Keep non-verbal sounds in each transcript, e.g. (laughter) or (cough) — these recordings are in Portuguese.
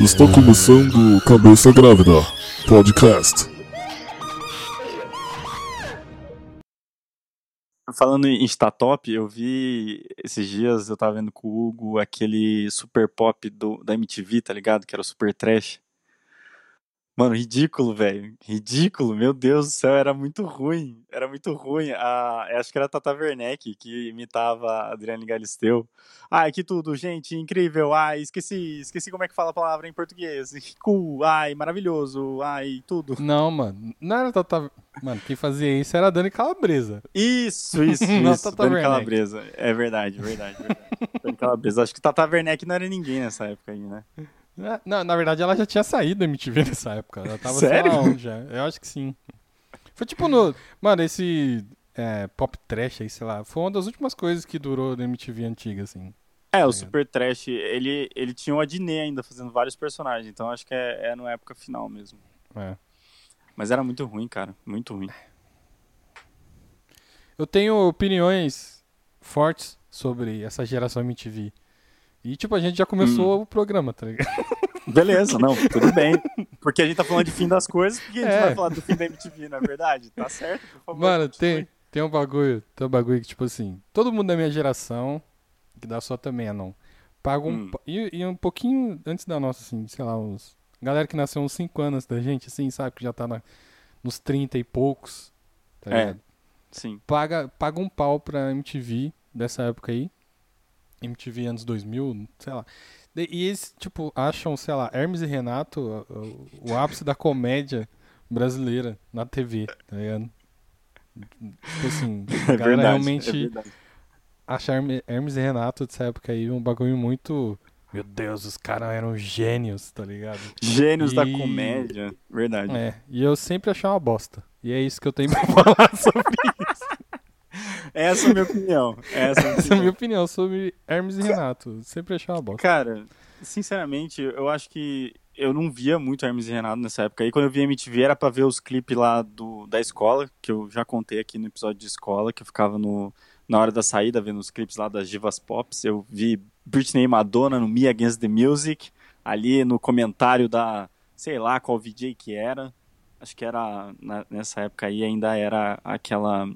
Está começando Cabeça Grávida Podcast. Falando em Statop, eu vi esses dias, eu tava vendo com o Hugo aquele super pop do, da MTV, tá ligado? Que era o super trash. Mano, ridículo, velho. Ridículo, meu Deus do céu, era muito ruim. Era muito ruim. A, eu acho que era a Tata Werneck que imitava a Adriane Galisteu. Ai, que tudo, gente, incrível. Ai, esqueci, esqueci como é que fala a palavra em português. (laughs) Cool, ai, maravilhoso, ai, tudo. Não, mano, não era Tata. Mano, quem fazia isso era a Dani Calabresa. Isso, (laughs) isso, Não, isso. Tata Dani Werneck. Calabresa. É verdade, verdade, verdade. Dani Calabresa. Acho que Tata Werneck não era ninguém nessa época aí, né? É, Não, na verdade ela já tinha saído da MTV (laughs) nessa época. Ela tava Sério? onde já. Eu acho que sim. Foi tipo no. Mano, esse é, pop trash aí, sei lá. Foi uma das últimas coisas que durou da MTV antiga, assim. É, o ligado? Super Trash, ele, ele tinha o Adnet ainda fazendo vários personagens, então acho que é, é na época final mesmo. É. Mas era muito ruim, cara. Muito ruim. Eu tenho opiniões fortes sobre essa geração MTV. E, tipo, a gente já começou Hum. o programa, tá ligado? (laughs) Beleza, não, tudo bem. Porque a gente tá falando de fim das coisas, porque a gente É. vai falar do fim da MTV, não é verdade? Tá certo, por favor. Mano, tem, tem um bagulho, tem um bagulho que, tipo assim, todo mundo da minha geração, que dá só também não, paga um. Hum. E, e um pouquinho antes da nossa, assim, sei lá, uns. Galera que nasceu uns 5 anos da gente, assim, sabe, que já tá na- nos 30 e poucos, tá É. ligado? Sim. Paga, paga um pau pra MTV dessa época aí. MTV anos 2000, sei lá. E eles, tipo, acham, sei lá, Hermes e Renato o, o- ápice da comédia brasileira na TV, tá ligado? Tipo assim, (laughs) a É galera verdade. realmente é verdade. acha Herme- Hermes e Renato dessa época aí um bagulho muito. Meu Deus, os caras eram gênios, tá ligado? Gênios da E- comédia. Verdade. É, e eu sempre achei uma bosta. E é isso que eu tenho pra (laughs) falar sobre Essa é a minha opinião. Essa é a minha essa é a minha opinião. opinião sobre Hermes e Renato. Sempre achei uma bosta. Cara, sinceramente, eu acho que eu não via muito Hermes e Renato nessa época. Aí quando eu via MTV era pra ver os clipes lá do, da escola, que eu já contei aqui no episódio de escola, que eu ficava no, na hora da saída vendo os clipes lá das divas pops. Eu vi Britney e Madonna no Me Against the Music, ali no comentário da, sei lá qual VJ que era. Acho que era, na- nessa época aí ainda era aquela...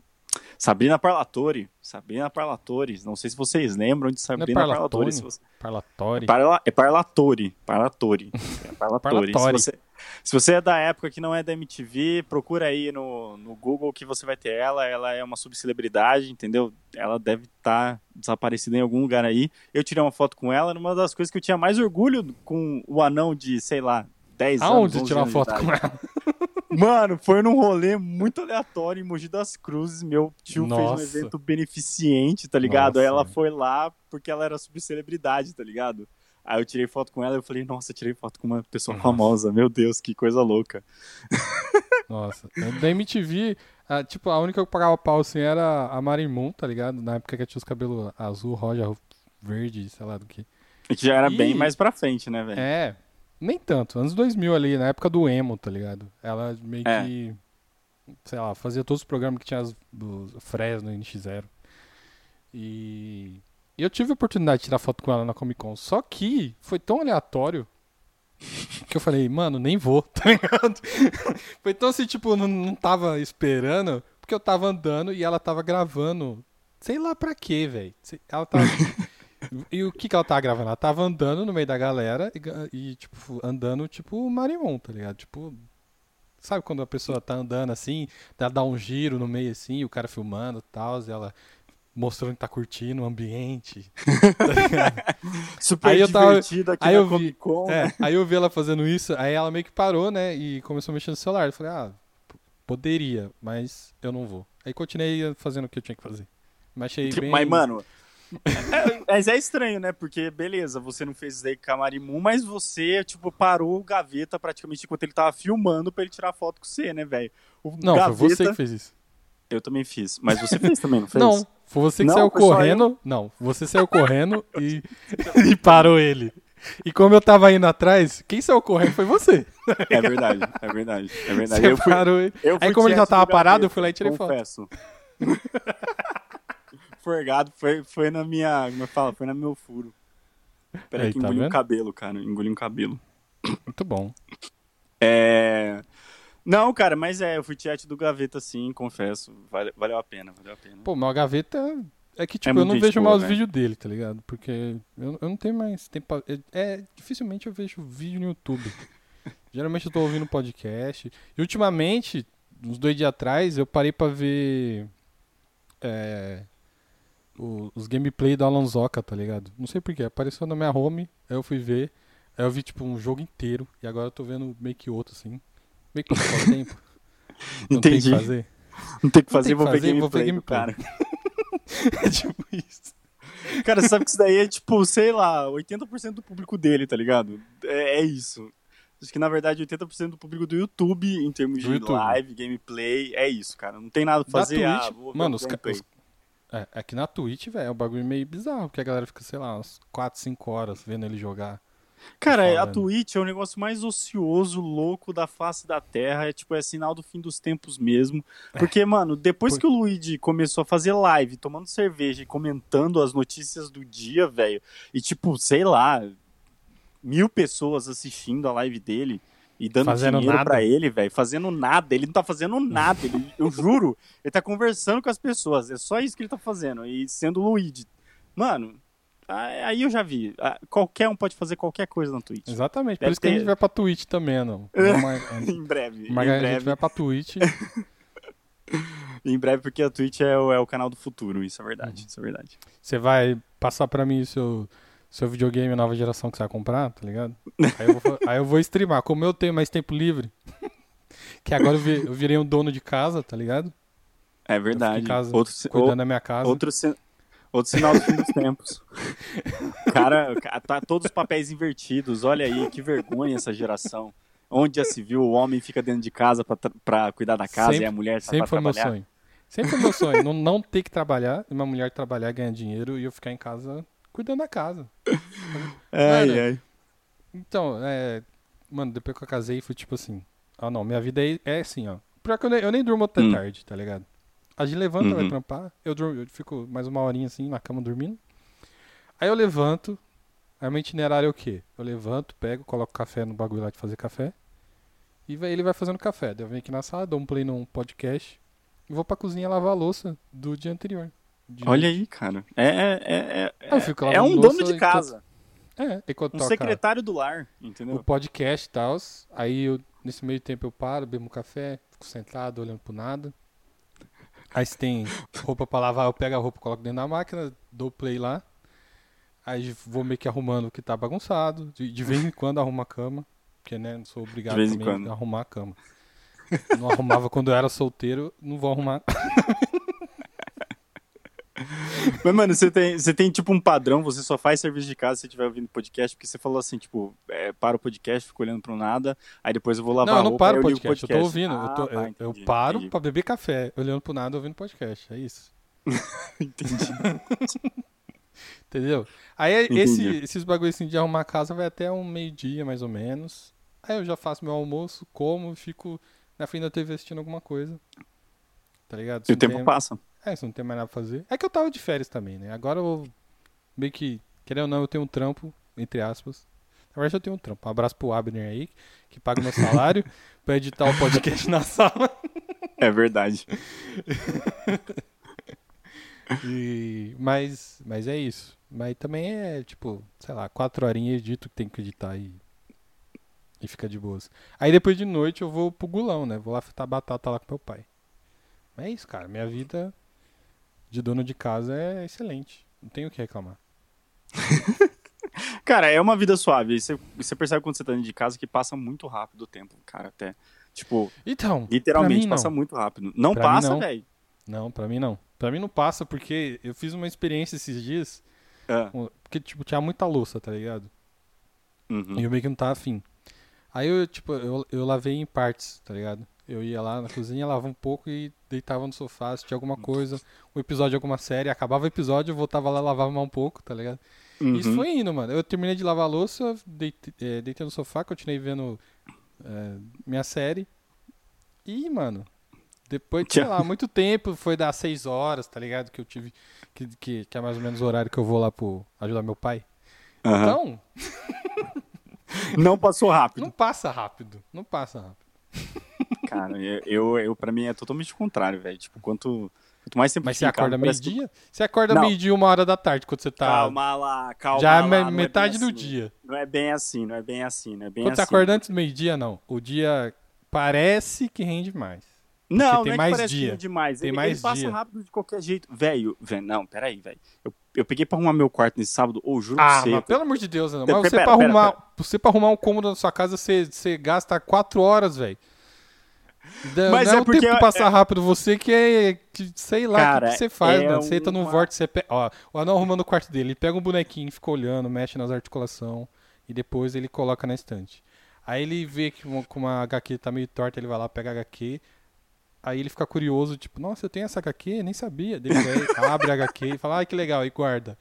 Sabrina Parlatore, Sabrina Parlatore, não sei se vocês lembram de Sabrina Parlatore. Parlatone? se você- Parlatório. Parla, é Parlatore. Parlatore. (laughs) É Parlatore. se, Parlatore. você, se você é da época que não é da MTV, procura aí no, no Google que você vai ter ela. Ela é uma subcelebridade, entendeu? Ela deve estar desaparecida em algum lugar aí. Eu tirei uma foto com ela, numa das coisas que eu tinha mais orgulho com o anão de, sei lá, 10 anos. Aonde 11 tirar uma foto com ela? (laughs) Mano, foi num rolê muito aleatório em Mogi das Cruzes. Meu tio fez Nossa. um evento beneficente, tá ligado? Aí Nossa. ela foi lá porque ela era subcelebridade, tá ligado? Aí eu tirei foto com ela e eu falei, nossa, eu tirei foto com uma pessoa Nossa. famosa. Meu Deus, que coisa louca. (laughs) Nossa. Da MTV, a, tipo, a única que eu pagava pau assim era a Marimun, tá ligado? Na época que tinha os cabelos azul, rosa, verde, sei lá do que. E que já era Ih. bem mais pra frente, né, velho? É, nem tanto. Anos 2000 ali, na época do emo, tá ligado? Ela meio É. que, sei lá, fazia todos os programas que tinha as, do Fresno, NX0. E... e eu tive a oportunidade de tirar foto com ela na Comic Con. Só que foi tão aleatório (laughs) que eu falei, mano, nem vou, (laughs) tá ligado? foi tão assim, tipo, não, não tava esperando, porque eu tava andando e ela tava gravando. Sei lá pra quê, velho. Ela tava. (laughs) E o que que ela tava gravando? Ela tava andando no meio da galera e, e, tipo, andando tipo Marimon, tá ligado? Tipo, sabe quando a pessoa tá andando assim, ela dá um giro no meio assim, o cara filmando e tal, e ela mostrando que tá curtindo o ambiente. tá? (laughs) Super Aí eu tava- divertido aqui aí eu vi-. É, (laughs) aí eu vi ela fazendo isso, aí ela meio que parou, né, e começou a mexer no celular. Eu falei, ah, poderia, mas eu não vou. Aí continuei fazendo o que eu tinha que fazer. Mas achei bem... Mas, mano. (laughs) Mas é estranho, né? Porque, beleza, você não fez isso aí com a Marimun, mas você, tipo, parou o gaveta praticamente enquanto ele tava filmando pra ele tirar foto com você, né, velho? O Não, gaveta... foi você que fez isso. Eu também fiz. Mas você fez também, não fez? Não, foi você que Não, saiu correndo. Não, você saiu correndo e, (laughs) e parou ele. E como eu tava indo atrás, quem saiu correndo foi você. (laughs) É verdade, é verdade, é verdade. Você Eu fui, parou ele. eu fui Aí como ele já tava do parado, eu fui lá e tirei foto. Forgado foi, foi na minha. Como eu falo? Foi no meu furo. Peraí Aí, que tá engoli um cabelo, cara. Engoli um cabelo. Muito bom. É. Não, cara, mas é, eu fui tiete do Gaveta sim, confesso. Vale- valeu a pena, valeu a pena. Pô, mas a gaveta. É que, tipo, eu muito não vejo boa, mais os velho. vídeos dele, tá ligado? Porque eu, eu não tenho mais tempo. É, é, dificilmente eu vejo vídeo no YouTube. (laughs) Geralmente eu tô ouvindo podcast. E ultimamente, uns dois dias atrás, eu parei pra ver. é, o- os gameplay do Alonsoca, tá ligado? Não sei porquê. Apareceu na minha home, aí eu fui ver. Aí eu vi, tipo, um jogo inteiro. E agora eu tô vendo meio que outro, assim. Meio que o tempo. (laughs) Não tem o que Entendi. fazer. Não tem o que fazer, tem que vou, ver fazer, vou ver gameplay cara. (laughs) É tipo isso. Cara, você sabe que isso daí é tipo, sei lá, 80% do público dele, tá ligado? É, é isso. Acho que na verdade 80% do público do YouTube, em termos Do de YouTube. live, gameplay, é isso, cara. Não tem nada pra fazer. ah, mano, os, ca- os- é, é que na Twitch, velho, é um bagulho meio bizarro, porque a galera fica, sei lá, umas 4, 5 horas vendo ele jogar. Cara, a falando. Twitch é o negócio mais ocioso, louco da face da Terra. É tipo, é sinal do fim dos tempos mesmo. Porque, mano, depois Por- que o Luigi começou a fazer live, tomando cerveja e comentando as notícias do dia, velho, e tipo, sei lá, mil pessoas assistindo a live dele e dando Fazendo dinheiro nada. pra ele, velho, fazendo nada. Ele não tá fazendo nada. Ele, eu juro, ele tá conversando com as pessoas. É só isso que ele tá fazendo. E sendo Luigi. Mano, aí eu já vi. Qualquer um pode fazer qualquer coisa na Twitch. Exatamente, por Deve isso que a ter- gente vai pra Twitch também, (laughs) não. Mar- em breve. Mas em a gente breve, vai pra Twitch. (laughs) em breve, porque a Twitch é o, é o canal do futuro, isso é verdade, Uhum. isso é verdade. Você vai passar pra mim o seu, seu videogame nova geração que você vai comprar, tá ligado? (laughs) Aí eu vou, aí eu vou streamar. Como eu tenho mais tempo livre, (laughs) que agora eu, vi- eu virei um dono de casa, tá ligado? É verdade. em casa, outro, Cuidando o- da minha casa. outro, outro sinal do fim dos tempos. (laughs) Cara, ca- tá todos os papéis invertidos, olha aí, que vergonha essa geração. Onde já se viu, o homem fica dentro de casa pra cuidar da casa Sempre- e a mulher tá Sempre foi meu trabalhar. sonho. Sempre foi meu sonho. não, não ter que trabalhar, uma mulher trabalhar, ganhar dinheiro e eu ficar em casa cuidando da casa. (laughs) Ai, Mano, ai. Então, é. Mano, depois que eu casei, foi tipo assim. Ah, não, minha vida é, é assim, ó. Pior que eu nem, eu nem durmo até Hum. tarde, tá ligado? A gente levanta, vai Uhum. trampar. Eu, durmo, eu fico mais uma horinha assim na cama dormindo. Aí eu levanto. Aí meu itinerário é o quê? Eu levanto, pego, coloco café no bagulho lá de fazer café. E vai- ele vai fazendo café. Daí eu venho aqui na sala, dou um play num podcast. E vou pra cozinha lavar a louça do dia anterior. De- Olha aí, cara. É, é, é, é, é um dono de enquanto- casa. É, enquanto Um toca- secretário do lar, o entendeu? podcast e tal. Aí eu, nesse meio tempo eu paro, bebo um café, fico sentado olhando pro nada. Aí se tem roupa pra lavar, eu pego a roupa, coloco dentro da máquina, dou play lá. Aí vou meio que arrumando o que tá bagunçado. De, de vez em quando arrumo a cama. Porque, né, não sou obrigado também a arrumar a cama. Não arrumava quando eu era solteiro, não vou arrumar. (laughs) (laughs) Mas, mano, você tem, você tem tipo um padrão, você só faz serviço de casa se você estiver ouvindo podcast, porque você falou assim, tipo, é, para o podcast, fico olhando pro nada, aí depois eu vou lavar não, eu não paro o eu ligo podcast, eu tô ouvindo. Ah, eu, tô- tá, eu- eu entendi, paro entendi. pra beber café, olhando pro nada, ouvindo podcast. É isso. (laughs) Entendi. (laughs) Entendeu? Aí Entendi. esse, esses bagulhos assim de arrumar a casa vai até um meio-dia, mais ou menos. Aí eu já faço meu almoço, como, fico na frente da TV assistindo alguma coisa. Tá ligado? Se E o tempo tem- passa. É, se não tem mais nada pra fazer. É que eu tava de férias também, né? Agora eu meio que, querendo ou não, eu tenho um trampo, entre aspas. Na verdade eu tenho um trampo. Um abraço pro Abner aí, que paga meu salário (laughs) pra editar o podcast na sala. É verdade. (laughs) E, mas, mas é isso. Mas também é, tipo, sei lá, quatro horinhas edito que tem que editar e, e fica de boas. Aí depois de noite eu vou pro gulão, né? Vou lá fritar batata lá com meu pai. Mas é isso, cara. Minha vida de dono de casa é excelente. Não tenho o que reclamar. (laughs) Cara, é uma vida suave. Você, você percebe quando você tá dentro de casa que passa muito rápido o tempo, cara, até. Tipo, Então, literalmente mim, passa muito rápido. Não Pra passa, velho. não, pra mim não. Pra mim não passa porque eu fiz uma experiência esses dias. Com- Porque, tipo, tinha muita louça, tá ligado? uhum. E eu meio que não tava afim. Aí eu, tipo, eu, eu lavei em partes, tá ligado? Eu ia lá na cozinha, lavava um pouco e deitava no sofá, assistia alguma coisa, um episódio de alguma série, acabava o episódio, eu voltava lá, lavava mais um pouco, tá ligado? E Isso Uhum. foi indo, mano. Eu terminei de lavar a louça, deitei, é, deitei no sofá, continuei vendo é, minha série. E, mano, Depois, de, sei lá, muito tempo, foi das 6 horas, tá ligado? Que eu tive. Que, que, que é mais ou menos o horário que eu vou lá pro ajudar meu pai. Aham. Então, Não passou rápido. (laughs) não passa rápido. Não passa rápido. (laughs) Cara, eu, eu, eu, pra mim é totalmente o contrário, velho. Tipo, quanto, quanto mais tempo Mas você acorda parece que- meio-dia? Você acorda meio-dia, uma hora da tarde, quando você tá. Calma lá, calma já é lá. me- não metade do assim. dia. Não é bem assim, não é bem assim, não é bem Quando assim. você acorda antes do meio-dia, não. O dia parece que rende mais. Não, tem não é mais que parece dia. que demais. Tem ele, mais ele passa dia. rápido de qualquer jeito. Velho, velho, não, peraí, velho. Eu, eu peguei pra arrumar meu quarto nesse sábado, ou juro Ah, pra você. mas pelo amor de Deus, não. Pera, Mas você, pera, pra pera, arrumar, você pra arrumar um cômodo na sua casa, você, você gasta 4 horas, velho. Mas não é, o porque tempo é- passa rápido, você que é. Que, sei lá, o Cara, que, que você faz, é mano. Você entra num vórtice, você pe... Ó, o anão arrumando o quarto dele, ele pega um bonequinho, fica olhando, mexe nas articulações e depois ele coloca na estante. Aí ele vê que uma, que uma HQ tá meio torta, ele vai lá, pega a HQ. Aí ele fica curioso, tipo, nossa, eu tenho essa HQ, nem sabia. Vai, (laughs) abre a HQ e fala, ai que legal, e guarda.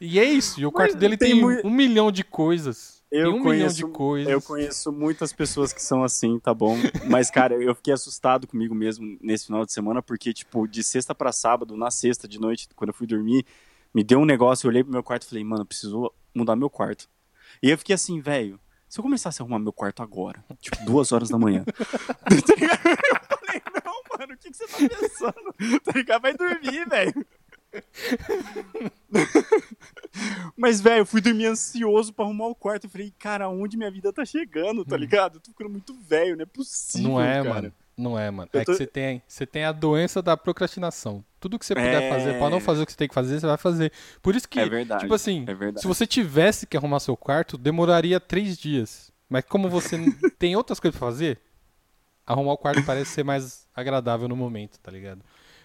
E é isso, e o quarto dele tem tem, mui- um milhão de coisas. Eu um conheço. Eu conheço muitas pessoas que são assim, tá bom? Mas, cara, eu fiquei assustado comigo mesmo nesse final de semana, porque, tipo, de sexta pra sábado, na sexta de noite, quando eu fui dormir, me deu um negócio, eu olhei pro meu quarto e falei, mano, preciso mudar meu quarto. E eu fiquei assim, velho, se eu começasse a arrumar meu quarto agora, tipo, duas horas da manhã. (laughs) tá eu falei, não, mano, o que, que você tá pensando? Tá ligado? Vai dormir, velho. Mas, velho, eu fui dormir ansioso pra arrumar o quarto. Eu falei, cara, onde minha vida tá chegando, tá ligado? Eu tô ficando muito velho, não é possível. Não é, cara. mano. Não é, mano. É tô- que você tem, você tem a doença da procrastinação. Tudo que você puder É. fazer pra não fazer o que você tem que fazer, você vai fazer. Por isso que, É verdade. tipo assim, é se você tivesse que arrumar seu quarto, demoraria três dias. Mas como você (laughs) tem outras coisas pra fazer, arrumar o quarto parece ser mais agradável no momento, tá ligado?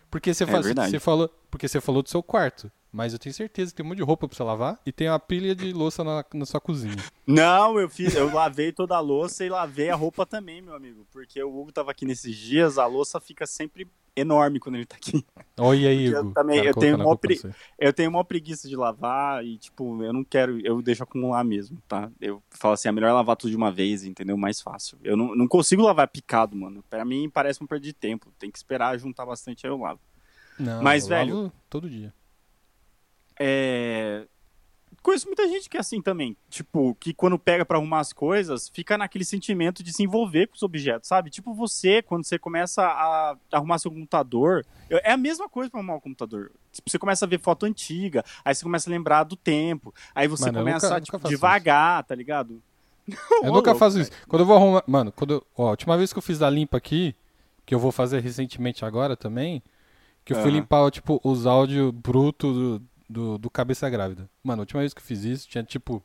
Porque você, faz, É verdade. você falou, porque você falou do seu quarto. Mas eu tenho certeza que tem um monte de roupa pra você lavar e tem uma pilha de louça na, na sua cozinha. Não, eu fiz, eu lavei toda a louça e lavei a roupa também, meu amigo. Porque o Hugo tava aqui nesses dias, a louça fica sempre enorme quando ele tá aqui. Olha aí, Eu Hugo. também- Cara eu tenho colocando a mó culpa pre-. Eu tenho uma preguiça de lavar e, tipo, eu não quero, eu deixo acumular mesmo, tá? Eu falo assim, é melhor lavar tudo de uma vez, entendeu? Mais fácil. Eu não, não consigo lavar picado, mano. Pra mim parece um perda de tempo. Tem que esperar juntar bastante, aí eu lavo. Não, Mas, eu velho, lavo todo dia. É. Conheço muita gente que é assim também. Tipo, que quando pega pra arrumar as coisas, fica naquele sentimento de se envolver com os objetos, sabe? Tipo você, quando você começa a arrumar seu computador. É a mesma coisa pra arrumar o computador. Tipo, você começa a ver foto antiga, aí você começa a lembrar do tempo. Aí você Mano, começa nunca- a, tipo, devagar, tá ligado? (laughs) Eu nunca louco, faço isso. Quando eu vou arrumar. Mano, quando eu... ó, a última vez que eu fiz a limpa aqui, que eu vou fazer recentemente agora também, que eu fui limpar, tipo, os áudios brutos do, do, do Cabeça Grávida. Mano, a última vez que eu fiz isso, tinha, tipo,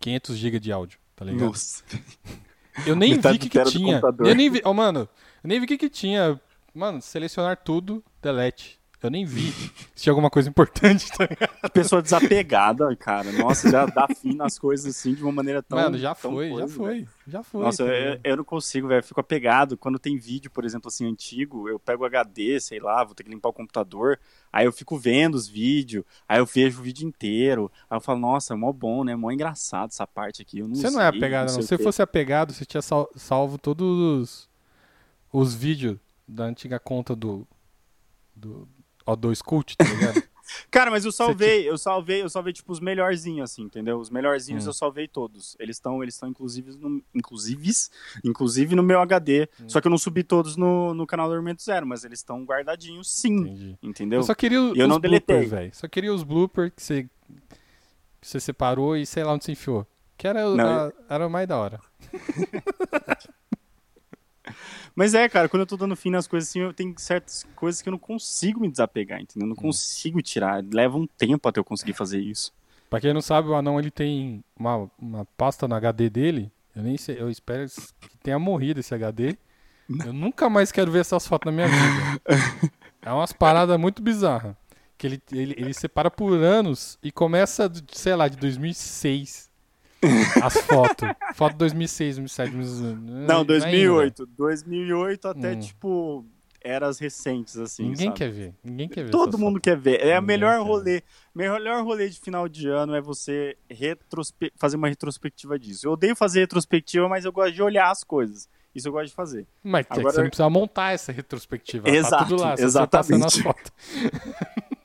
500 GB de áudio, tá ligado? Nossa. (laughs) Eu nem vi o que, que tinha. Eu nem vi. Oh, mano, eu nem vi o que, que tinha. Mano, selecionar tudo, delete. Eu nem vi (laughs) se tinha alguma coisa importante, tá ligado? Pessoa desapegada, cara. Nossa, já dá fim nas coisas assim de uma maneira tão. Mano, já tão foi, já coisa, velho. foi. Já foi. Nossa, tá eu, eu não consigo, velho. Fico apegado. Quando tem vídeo, por exemplo, assim, antigo, eu pego o HD, sei lá, vou ter que limpar o computador. Aí eu fico vendo os vídeos, aí eu vejo o vídeo inteiro. Aí eu falo, nossa, é mó bom, né? Mó engraçado essa parte aqui. Eu não Você não é sei, apegado, não. sei Se fosse apegado, você tinha sal- salvo todos os, os vídeos da antiga conta do, do O2 Cult, tá ligado? (laughs) Cara, mas eu salvei, eu salvei, eu salvei, tipo, os melhorzinhos, assim, entendeu? Os melhorzinhos Hum. eu salvei todos. Eles estão, eles estão inclusive no, inclusives, inclusive no meu HD. Hum. Só que eu não subi todos no, no canal do Argumento Zero, mas eles estão guardadinhos sim, Entendi. entendeu? Eu só queria os, eu não os bloopers, deletei. velho. Só queria os bloopers que você, que você separou e sei lá onde você enfiou. Que era, Não, a- era o mais da hora. (laughs) Mas é, cara, quando eu tô dando fim nas coisas assim, eu tenho certas coisas que eu não consigo me desapegar, entendeu? Eu Hum. não consigo tirar. Leva um tempo até eu conseguir fazer isso. Pra quem não sabe, o anão ele tem uma, uma pasta no HD dele. Eu nem sei, eu espero que tenha morrido esse HD. (laughs) Eu nunca mais quero ver essas fotos na minha vida. (laughs) É umas paradas muito bizarras. Que ele, ele, ele separa por anos e começa, sei lá, de 2006. As fotos. Foto 2006, 2007, 2008. Não, 2008. 2008 até, Hum. tipo, eras recentes, assim, Ninguém sabe? quer ver. Ninguém quer ver. Todo mundo fotos. quer ver. É o melhor rolê. Melhor rolê de final de ano é você retrospe... fazer uma retrospectiva disso. Eu odeio fazer retrospectiva, mas eu gosto de olhar as coisas. Isso eu gosto de fazer. Mas é que Agora- você não precisa montar essa retrospectiva. tá Exato, tudo lá, só você passando as exatamente. fotos. (laughs)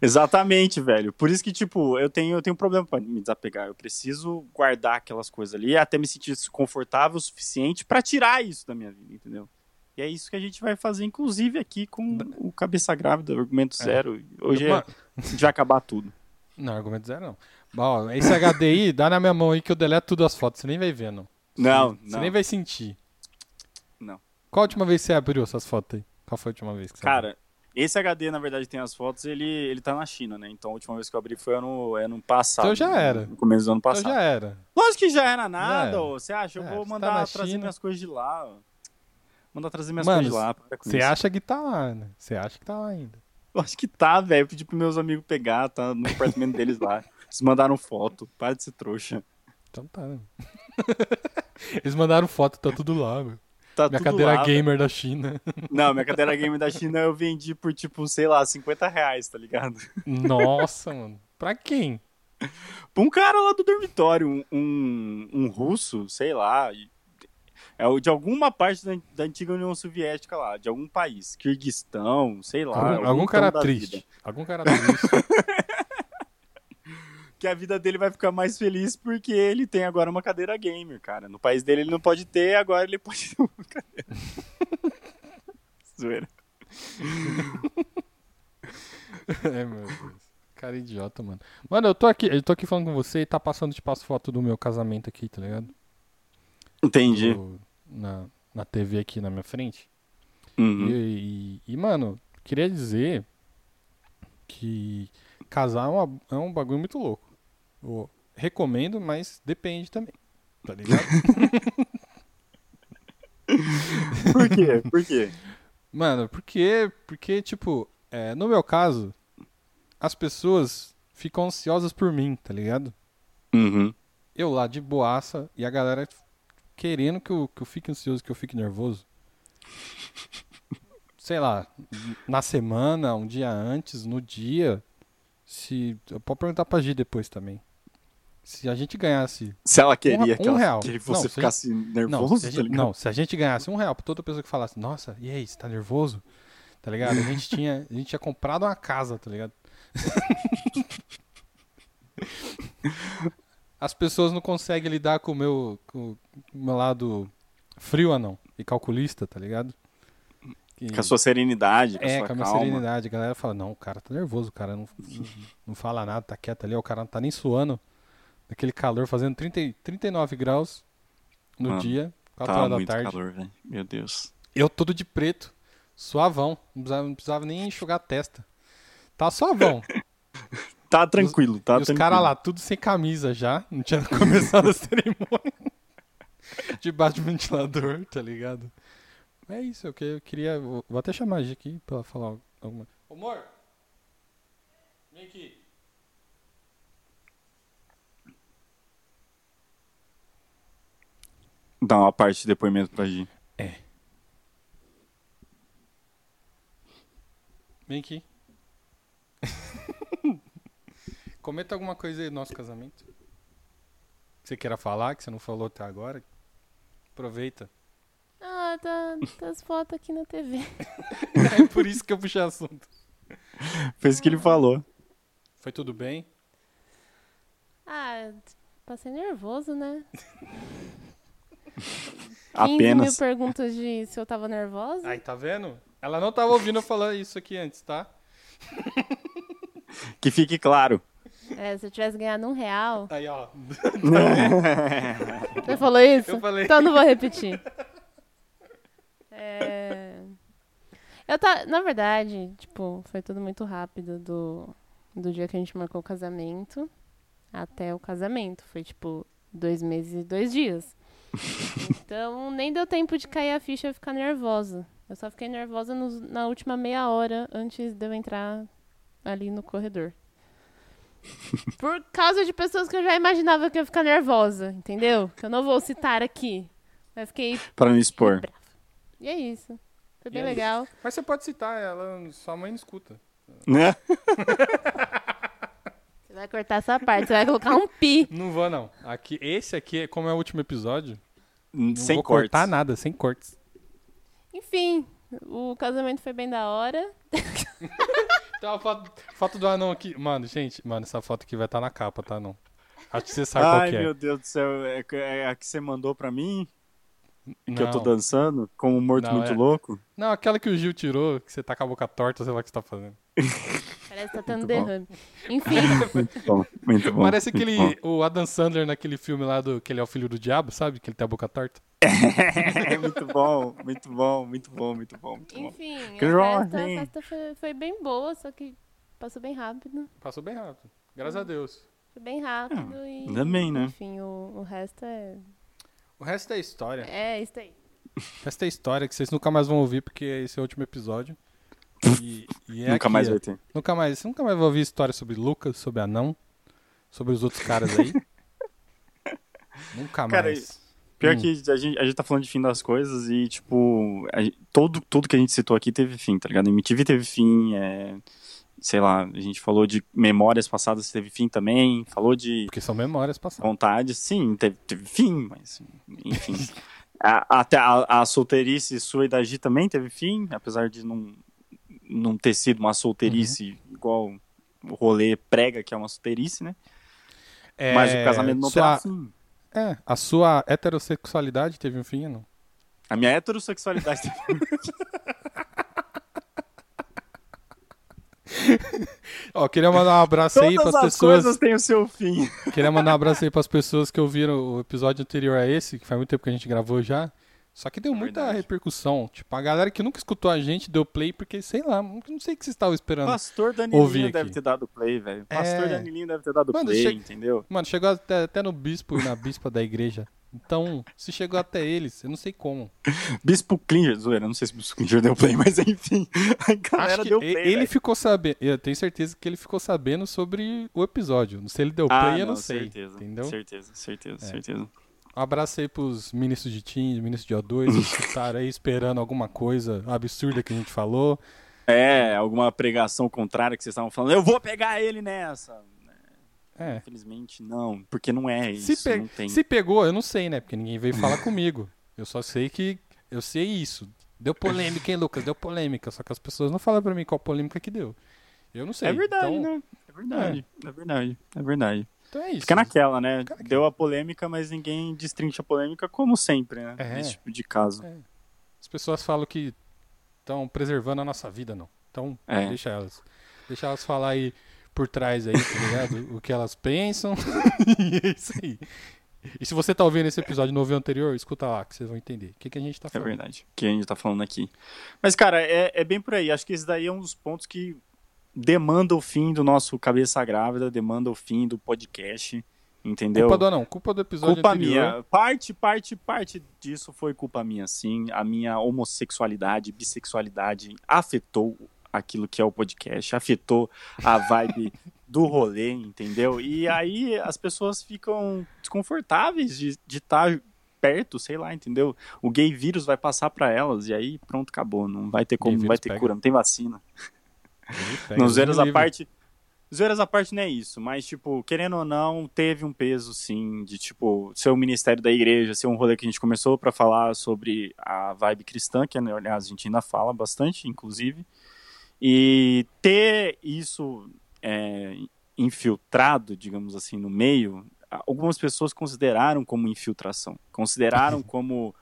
Exatamente, velho. Por isso que, tipo, eu tenho, eu tenho um problema pra me desapegar. Eu preciso guardar aquelas coisas ali até me sentir confortável o suficiente pra tirar isso da minha vida, entendeu? E é isso que a gente vai fazer, inclusive, aqui com o Cabeça Grávida, argumento zero. Hoje é- a gente vai acabar tudo. Não, argumento zero não. Ó, esse HD aí, (laughs) dá na minha mão aí que eu deleto tudo as fotos. Você nem vai ver, não. Não, Você não. nem vai sentir. Não. Qual a última vez que você abriu essas fotos aí? Qual foi a última vez que você abriu? Esse HD, na verdade, tem as fotos, ele, ele tá na China, né? Então a última vez que eu abri foi ano, ano passado. Então já era. No começo do ano Então passado. já era. Lógico que já era nada, era. ô. Você acha? Eu É, vou tá mandar na trazer China. minhas coisas de lá, ó. Mandar trazer minhas Mano, coisas de lá. Você acha que tá lá, né? Você acha que tá lá ainda. Eu acho que tá, velho. Eu pedi pros meus amigos pegar, tá no apartamento deles lá. (laughs) Eles mandaram foto. Para de ser trouxa. Então tá, né? (laughs) Eles mandaram foto, tá tudo lá, meu. Tá Minha cadeira lá, gamer da China. Não, minha cadeira game da China eu vendi por, tipo, sei lá, 50 reais, tá ligado? Nossa, mano. Pra quem? Pra um cara lá do dormitório, um, um, um russo, sei lá. É de alguma parte da, da antiga União Soviética lá, de algum país. Kirguistão, sei lá. algum, algum cara triste. Algum cara triste. (laughs) que a vida dele vai ficar mais feliz porque ele tem agora uma cadeira gamer, cara. No país dele ele não pode ter, agora ele pode ter uma cadeira. (laughs) Zoeira. (laughs) é, meu Deus. Cara idiota, mano. Mano, eu tô aqui, eu tô aqui falando com você e tá passando tipo as fotos do meu casamento aqui, tá ligado? Entendi. Do- na, na TV aqui na minha frente. Uhum. E, e- e, mano, queria dizer que casar é, uma- é um bagulho muito louco. Eu recomendo, mas depende também. Tá ligado? (laughs) Por quê? Por quê? Mano, porque, porque tipo, é, no meu caso, as pessoas ficam ansiosas por mim, tá ligado? Uhum. Eu lá de boaça e a galera querendo que eu, que eu fique ansioso, que eu fique nervoso. Sei lá, na semana, um dia antes, no dia. Se. Eu posso perguntar pra Gi depois também. Se a gente ganhasse. Se ela queria Um- que, um ela, real. que Não, você se a ficasse Não nervoso, se, a tá gente, não, se a gente ganhasse um real pra toda pessoa que falasse, nossa, e aí, você tá nervoso? Tá ligado? A gente tinha, a gente tinha comprado uma casa, tá ligado? As pessoas não conseguem lidar com o meu, com o meu lado frio, anão, e calculista, tá ligado? Que- Com a sua serenidade, com a é, sua com a minha calma. serenidade. A galera fala, não, o cara tá nervoso, o cara não, não, não fala nada, tá quieto ali, o cara não tá nem suando. Naquele calor, fazendo 30, e- 39 graus no Mano, dia, 4 Tá horas da tarde. calor, velho. Meu Deus. Eu todo de preto, suavão, não precisava, não precisava nem enxugar a testa. Tá suavão. (laughs) Tá tranquilo, tá e os tranquilo. caras lá, tudo sem camisa já, não tinha (laughs) começado a cerimônia. (laughs) Debaixo do ventilador, tá ligado? É isso, eu, que- eu queria. Vou, vou até chamar a Gi aqui pra falar alguma. Ô, amor! Vem aqui. Dá uma parte de depoimento pra Gi. Vem aqui. (laughs) Comenta alguma coisa aí do nosso casamento. Que você queira falar, que você não falou até agora. Aproveita. Ah, tá, tá as fotos aqui na TV. (laughs) É por isso que eu puxei assunto. Fez o que ele falou. Foi tudo bem? Ah, passei nervoso, né? (laughs) 15 mil Apenas. perguntas de se eu tava nervosa. Aí, tá vendo? Ela não tava ouvindo eu falar isso aqui antes, tá? (laughs) Que fique claro. É, se eu tivesse ganhado um real. Aí, ó. (laughs) Você falou isso? Eu falei. Então eu não vou repetir. É... Eu tá, na verdade, tipo, foi tudo muito rápido do, do dia que a gente marcou o casamento até o casamento. Foi tipo dois meses e dois dias. Então nem deu tempo de cair a ficha e ficar nervosa. Eu só fiquei nervosa nos- na última meia hora antes de eu entrar ali no corredor. (laughs) Por causa de pessoas que eu já imaginava que eu ia ficar nervosa, entendeu? Que eu não vou citar aqui. Mas fiquei Pra não expor. brava. E é isso. Foi bem é legal. Mas você pode citar, ela, sua mãe não escuta. Né? (laughs) Você vai cortar essa parte, você vai colocar um pi. Não vou, não. Aqui, esse aqui, como é o último episódio, Não Sem vou cortes. cortar nada, sem cortes. Enfim, o casamento foi bem da hora. (laughs) Tem uma foto, foto do anão aqui. Mano, gente, mano, essa foto aqui vai estar na capa, tá, não? Acho que você sabe Ai, qual que é. meu Deus do céu. É, é a que você mandou pra mim? Que eu tô Não. dançando? Como um morto Não, muito é- louco? Não, aquela que o Gil tirou, que você tá com a boca torta, sei lá o que você tá fazendo. (laughs) Parece que tá tendo bom. derrame. Enfim, (laughs) Muito bom, muito bom. Parece muito aquele. O Adam Sandler naquele filme lá do que ele é o filho do diabo, sabe? Que ele tem a boca torta. bom. (laughs) muito bom, muito bom, muito bom, muito bom, muito bom. enfim, a Que festa, a festa foi, foi bem boa, só que passou bem rápido. Passou bem rápido. Graças a Deus. Foi bem rápido e. ainda bem, né? Enfim, o, o resto é. O resto é história. É isso aí. O resto é história que vocês nunca mais vão ouvir, porque esse é o último episódio. E, e é Nunca aqui, mais vai ter. Nunca mais. Você nunca mais vai ouvir história sobre Lucas, sobre Anão, sobre os outros caras aí. (laughs) nunca Cara, mais. Pior Hum. que a gente, a gente tá falando de fim das coisas e, tipo, a todo, tudo que a gente citou aqui teve fim, tá ligado? MTV teve fim, é, sei lá, a gente falou de memórias passadas, teve fim também, falou de Porque são memórias passadas. vontade, sim, teve, teve fim, mas, enfim. (laughs) A- até a, a solteirice sua e da Gi também teve fim, apesar de não, não ter sido uma solteirice igual o rolê prega que é uma solteirice, né? Mas o É, casamento não sua, terá fim. É, a sua heterossexualidade teve um fim ou não? A minha heterossexualidade teve (laughs) Ó, queria mandar um abraço aí Todas pras as pessoas. coisas têm o seu fim. Queria mandar um abraço aí pras pessoas que ouviram o episódio anterior a esse, que faz muito tempo que a gente gravou já. Só que deu muita Verdade. repercussão. Tipo, a galera que nunca escutou a gente deu play porque, sei lá, não sei o que vocês estavam esperando. Pastor Danilinho aqui. deve ter dado play, velho. Pastor É. Danilinho deve ter dado Mano, play, che- entendeu? Mano, chegou até, até no bispo e na bispa da igreja. Então, se chegou até eles, eu não sei como. Bispo Klinger, zoeira, não sei se o Bispo Klinger deu play, mas enfim, a galera Acho que deu e- play. ele velho. ficou sabendo, eu tenho certeza que ele ficou sabendo sobre o episódio. Se ele deu play, ah, eu não, não, sei. certeza, Entendeu? certeza, certeza, É. certeza. Um abraço aí pros ministros de Teams, ministros de O2 que estaram (laughs) aí esperando alguma coisa absurda que a gente falou. É, alguma pregação contrária que vocês estavam falando, eu vou pegar ele nessa. É. Infelizmente, não, porque não é isso, Se, pe- não tem. se pegou, eu não sei, né? Porque ninguém veio falar comigo. Eu só sei que. Eu sei isso. Deu polêmica, hein, Lucas? Deu polêmica. Só que as pessoas não falam pra mim qual polêmica que deu. Eu não sei. É verdade, então, né? É verdade, é. verdade, é verdade. Então é isso. Fica naquela, né? Fica naquela. Deu a polêmica, mas ninguém destrincha a polêmica, como sempre, né? É. Nesse tipo de caso. É. As pessoas falam que estão preservando a nossa vida, não. Então, É. deixa elas. Deixa elas falar aí por trás aí, tá ligado? (laughs) o que elas pensam. (laughs) e é isso aí. E se você tá ouvindo esse episódio novo e anterior, escuta lá, que vocês vão entender. O que, que a gente tá É falando. verdade. Que a gente tá falando aqui. Mas, cara, é, é bem por aí. Acho que esse daí é um dos pontos que demanda o fim do nosso Cabeça Grávida, demanda o fim do podcast. Entendeu? Culpa do não, culpa do episódio Culpa anterior. minha. Parte, parte, parte disso foi culpa minha, sim. A minha homossexualidade, bissexualidade afetou aquilo que é o podcast, afetou a vibe (laughs) do rolê, entendeu? E aí as pessoas ficam desconfortáveis de estar perto, sei lá, entendeu? O gay vírus vai passar pra elas e aí pronto, acabou. Não vai ter como, não vai ter pega. cura, não tem vacina. Pega, Não, zoeiras me à parte. Zoeiras à parte não é isso, mas, tipo, querendo ou não, teve um peso, sim, de, tipo, ser o ministério da igreja, ser um rolê que a gente começou pra falar sobre a vibe cristã, que, aliás, a gente ainda fala bastante, inclusive, e ter isso é, infiltrado, digamos assim, no meio, algumas pessoas consideraram como infiltração, consideraram (laughs) como.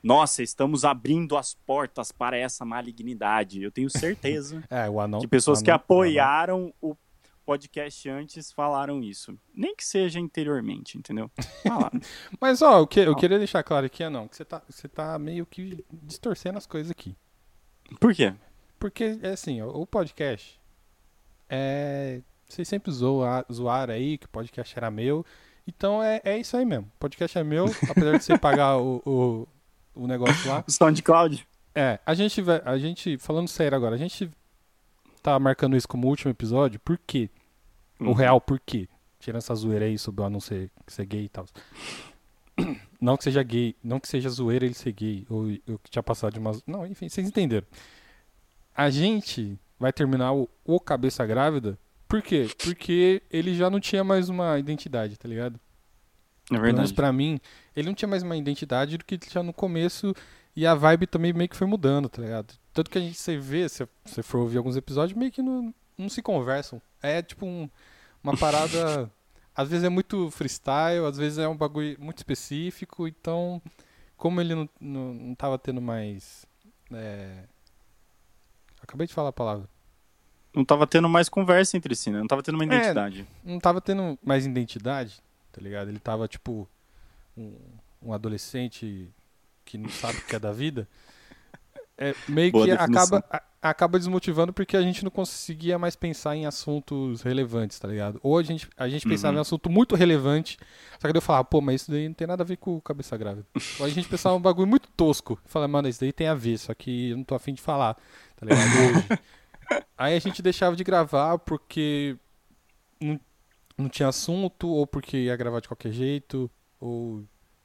Nossa, estamos abrindo as portas para essa malignidade. Eu tenho certeza (laughs) É, o anão. que pessoas o que anão- apoiaram o podcast antes falaram isso. Nem que seja interiormente, entendeu? Falaram. (laughs) Mas, ó, o que, eu queria deixar claro aqui é não, que você tá, você tá meio que distorcendo as coisas aqui. Por quê? Porque, é assim, o podcast é. Vocês sempre zoa- zoaram aí que o podcast era meu. Então é, é isso aí mesmo. O podcast é meu, (laughs) apesar de você pagar o, o, o negócio lá. O SoundCloud? É, a gente vai. A gente, falando sério agora, a gente tá marcando isso como último episódio, por quê? O real por quê? Tirando essa zoeira aí sobre eu não ser, ser gay e tal. (coughs) Não que seja gay, não que seja zoeira ele ser gay, ou eu que tinha passado de umas. Não, enfim, vocês entenderam. A gente vai terminar o, o Cabeça Grávida, por quê? Porque ele já não tinha mais uma identidade, tá ligado? É Pelo menos verdade. pra mim, ele não tinha mais uma identidade do que tinha no começo e a vibe também meio que foi mudando, tá ligado? Tanto que a gente você vê, se você for ouvir alguns episódios, meio que não, não se conversam. É tipo um- uma (laughs) parada. às vezes é muito freestyle, às vezes é um bagulho muito específico, então, como ele não, não, não tava tendo mais. é, Acabei de falar a palavra. Não tava tendo mais conversa entre si, né? Não tava tendo uma identidade. não tava tendo mais identidade, tá ligado? Ele tava tipo um, um adolescente que não sabe o que é da vida. É, meio Boa que definição. acaba, acaba desmotivando porque a gente não conseguia mais pensar em assuntos relevantes, tá ligado? Ou a gente, a gente pensava Uhum. em um assunto muito relevante, só que eu falava, pô, mas isso daí não tem nada a ver com cabeça grávida. Ou a gente pensava um bagulho muito tosco. Falava, mano, isso daí tem a ver, só que eu não tô afim de falar, tá ligado? Hoje. (laughs) Aí a gente deixava de gravar porque não, não tinha assunto, ou porque ia gravar de qualquer jeito, ou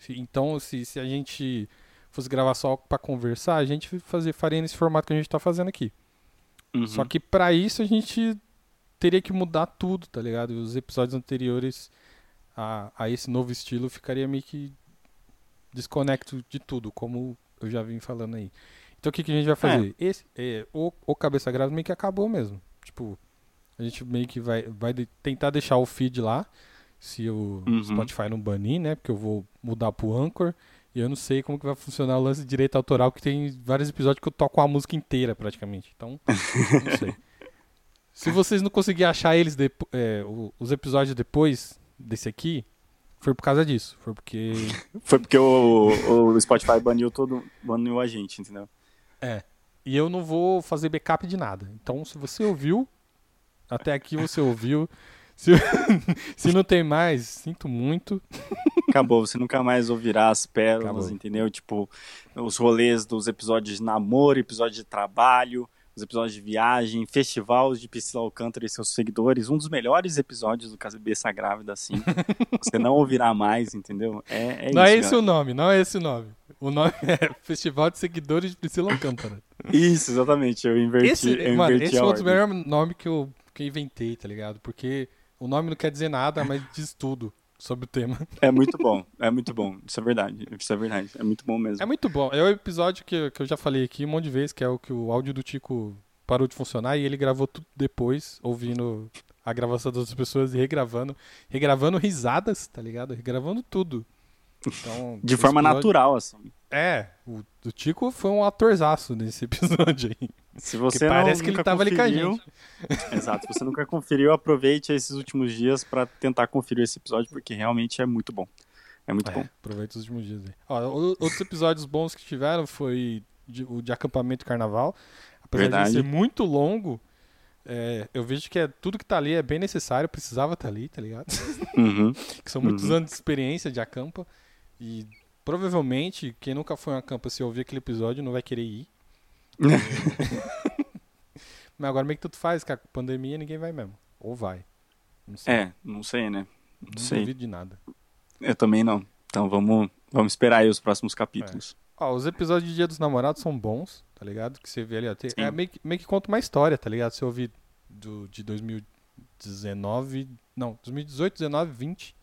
então se, se a gente fosse gravar só pra conversar, a gente fazer, faria nesse formato que a gente tá fazendo aqui. Uhum. Só que pra isso a gente teria que mudar tudo, tá ligado? Os episódios anteriores a, a esse novo estilo ficaria meio que desconecto de tudo, como eu já vim falando aí. Então o que, que a gente vai fazer? Esse, é, o, o Cabeça Grávida meio que acabou mesmo. Tipo, a gente meio que vai, vai de- tentar deixar o feed lá, se o Uhum. Spotify não banir, né? Porque eu vou mudar pro Anchor. E eu não sei como que vai funcionar o lance de direito autoral, que tem vários episódios que eu toco a música inteira, praticamente. Então, (laughs) não sei. Se vocês não conseguirem achar eles, é, os episódios depois desse aqui, foi por causa disso. Foi porque... (laughs) Foi porque o, o Spotify baniu todo, baniu a gente, entendeu? E eu não vou fazer backup de nada. Então, se você ouviu, até aqui você ouviu. Se, (laughs) se não tem mais, sinto muito. Acabou, você nunca mais ouvirá as pérolas, Acabou. entendeu? Tipo, os rolês dos episódios de namoro, episódio de trabalho, os episódios de viagem, festivais de Priscila Alcântara e seus seguidores. Um dos melhores episódios do Cabeça Grávida, assim. (laughs) você não ouvirá mais, entendeu? É, é não isso. é esse galera. o nome, não é esse o nome. O nome (laughs) é Festival de Seguidores de Priscila Alcântara. Isso, exatamente. Eu inverti, Esse, eu mano, inverti esse é dos ordem. melhores nomes que eu, que eu inventei, tá ligado? Porque o nome não quer dizer nada, mas diz tudo sobre o tema. É muito bom, é muito bom. Isso é verdade, isso é verdade. É muito bom mesmo. É muito bom. É o episódio que, que eu já falei aqui um monte de vezes, que é o que o áudio do Tico parou de funcionar e ele gravou tudo depois, ouvindo a gravação das outras pessoas e regravando. Regravando risadas, tá ligado? Regravando tudo. Então, De forma episódio- natural, assim. É, o, o Tico foi um atorzaço nesse (laughs) episódio aí. Se você parece não, que ele nunca tava ali com a gente. (laughs) Exato, se você nunca conferiu, aproveite esses últimos dias pra tentar conferir esse episódio, porque realmente é muito bom. É muito É, bom. aproveita os últimos dias aí. Ó, outros episódios bons que tiveram foi de- o de acampamento e carnaval. Apesar Verdade. de ser muito longo, é, eu vejo que é, tudo que tá ali é bem necessário, precisava estar ali, tá ligado? Uhum. (laughs) que são muitos Uhum. anos de experiência de acampa. E provavelmente, quem nunca foi em acampa, se ouvir aquele episódio, não vai querer ir. (laughs) Mas agora meio que tudo faz, cara. Com pandemia ninguém vai mesmo. Ou vai. Não. É, não sei, né? não sei. duvido de nada. Eu também não. Então vamos, vamos esperar aí os próximos capítulos. Ó, os episódios de Dia dos Namorados são bons, tá ligado? Que você vê ali, ó, tem- é meio que, meio que conta uma história, tá ligado? Se eu ouvir do, de 2019, não, 2018, 19, 20,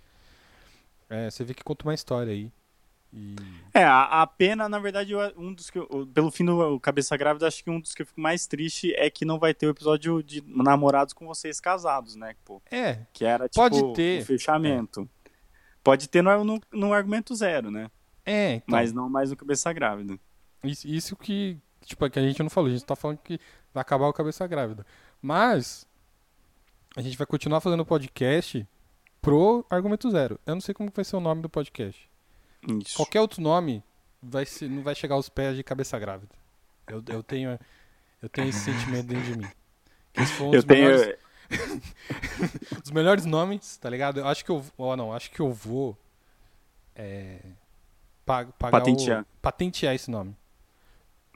é, você vê que conta uma história aí. E É, a, a pena, na verdade, um dos que eu- o- pelo fim do Cabeça Grávida, acho que um dos que eu fico mais triste é que não vai ter o episódio de namorados com vocês casados, né? Pô, é, que era tipo Pode ter. o fechamento. Pode ter no, no, no argumento zero, né? é, então, Mas não mais no Cabeça Grávida. isso, isso que, tipo, é que a gente não falou, a gente tá falando que vai acabar o Cabeça Grávida. Mas a gente vai continuar fazendo podcast pro Argumento Zero. Eu não sei como vai ser o nome do podcast. Isso. Qualquer outro nome vai não vai chegar aos pés de cabeça grávida. Eu, eu tenho eu tenho esse sentimento dentro de mim. Esse foi um Eu tenho. melhores, (laughs) dos melhores nomes, tá ligado? Eu acho que eu ó, não, acho que eu vou é, pa- pagar Patentear. o, patentear esse nome.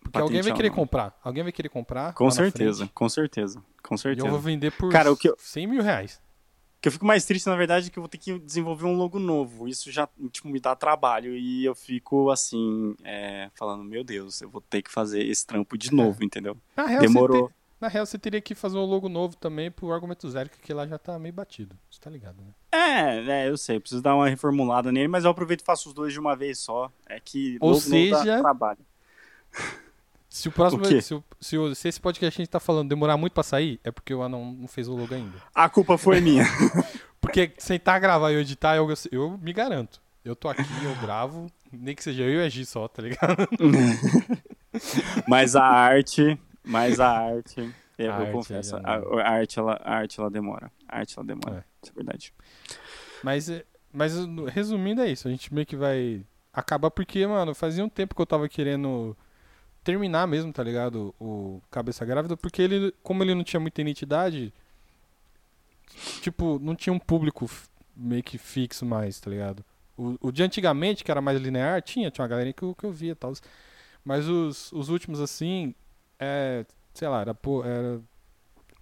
Porque alguém vai querer comprar. Alguém vai querer comprar. Com certeza, com certeza. Com e certeza. eu vou vender por Cara, o que eu- 100 mil reais. O que eu fico mais triste, na verdade, é que eu vou ter que desenvolver um logo novo. Isso já, tipo, me dá trabalho. E eu fico, assim, é, falando, meu Deus, eu vou ter que fazer esse trampo de novo, entendeu? Na real, Demorou. Você tem, Na real, você teria que fazer um logo novo também pro argumento zero, que lá já tá meio batido. Você tá ligado, né? É, é, eu sei, preciso dar uma reformulada nele, mas eu aproveito e faço os dois de uma vez só. É que Ou logo não dá seja- trabalho. (laughs) Se o próximo. O se, o- se, o- se esse podcast que a gente tá falando demorar muito pra sair, é porque o Anão não fez o logo ainda. A culpa foi minha. (laughs) Porque sentar, gravar e editar, eu, eu me garanto. Eu tô aqui, eu gravo, nem que seja eu e a Gi só, tá ligado? (laughs) mas a arte, mas a arte, eu, A eu arte confesso, a, a arte ela, a arte ela demora. A arte ela demora. É. Isso é verdade. Mas, é- mas resumindo é isso, a gente meio que vai acabar porque, mano, fazia um tempo que eu tava querendo terminar mesmo, tá ligado? O Cabeça Grávida, porque ele, como ele não tinha muita identidade, tipo, não tinha um público meio que fixo mais, tá ligado? O, o de antigamente, que era mais linear, tinha, tinha uma galerinha que eu, que eu via e tal. Mas os, os últimos, assim, é, sei lá, era, era,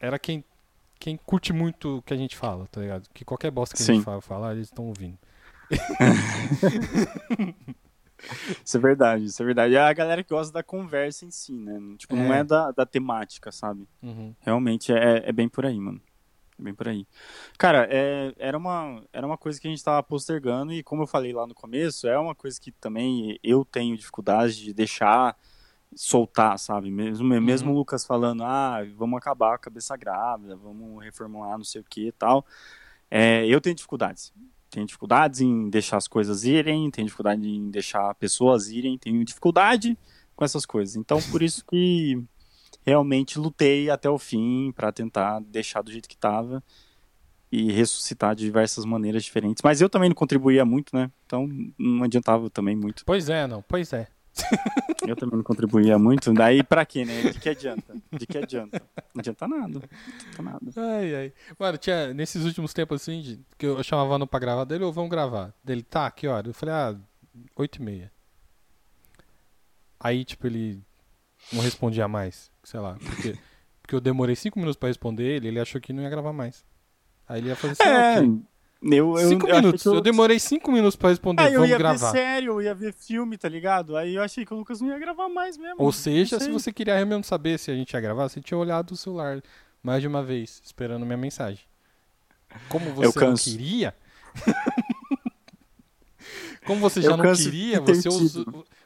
era quem, quem curte muito o que a gente fala, tá ligado? Que qualquer bosta que a Sim. gente fala, falar, eles estão ouvindo. (laughs) Isso é verdade, isso é verdade. É a galera que gosta da conversa em si, né? Tipo, não É. é da, da temática, sabe? Uhum. Realmente é, é bem por aí, mano. É bem por aí. Cara, é, era, uma, era uma coisa que a gente tava postergando e como eu falei lá no começo, é uma coisa que também eu tenho dificuldade de deixar soltar, sabe? Mesmo, mesmo o Lucas falando, ah, vamos acabar com a cabeça grávida, vamos reformular não sei o que e tal. É, eu tenho dificuldades. Tenho dificuldades em deixar as coisas irem, tenho dificuldade em deixar pessoas irem, tenho dificuldade com essas coisas. Então, por isso que realmente lutei até o fim para tentar deixar do jeito que estava e ressuscitar de diversas maneiras diferentes. Mas eu também não contribuía muito, né? Então não adiantava também muito. Pois é, não, pois é. (laughs) Eu também não contribuía muito. Daí pra quê, né? De que adianta? De que adianta? Não adianta nada. Não adianta nada. Ai, ai. Mano, tinha, nesses últimos tempos assim, de- que eu chamava não pra gravar dele, ou vamos gravar. Dele, tá, que hora? Eu falei, ah, oito e meia. Aí, tipo, ele não respondia mais, sei lá, porque, porque eu demorei cinco minutos pra responder ele, ele achou que não ia gravar mais. Aí ele ia fazer assim, É, ah, ok. Eu, eu, Cinco eu minutos, que eu... demorei cinco minutos pra responder, Ah, eu vamos ia gravar. ver série, eu ia ver filme, tá ligado? Aí eu achei que o Lucas não ia gravar mais mesmo. Ou seja, se você queria mesmo saber se a gente ia gravar, você tinha olhado o celular mais de uma vez, esperando minha mensagem. Como você não queria. (laughs) Como você já Eu não queria, você usa,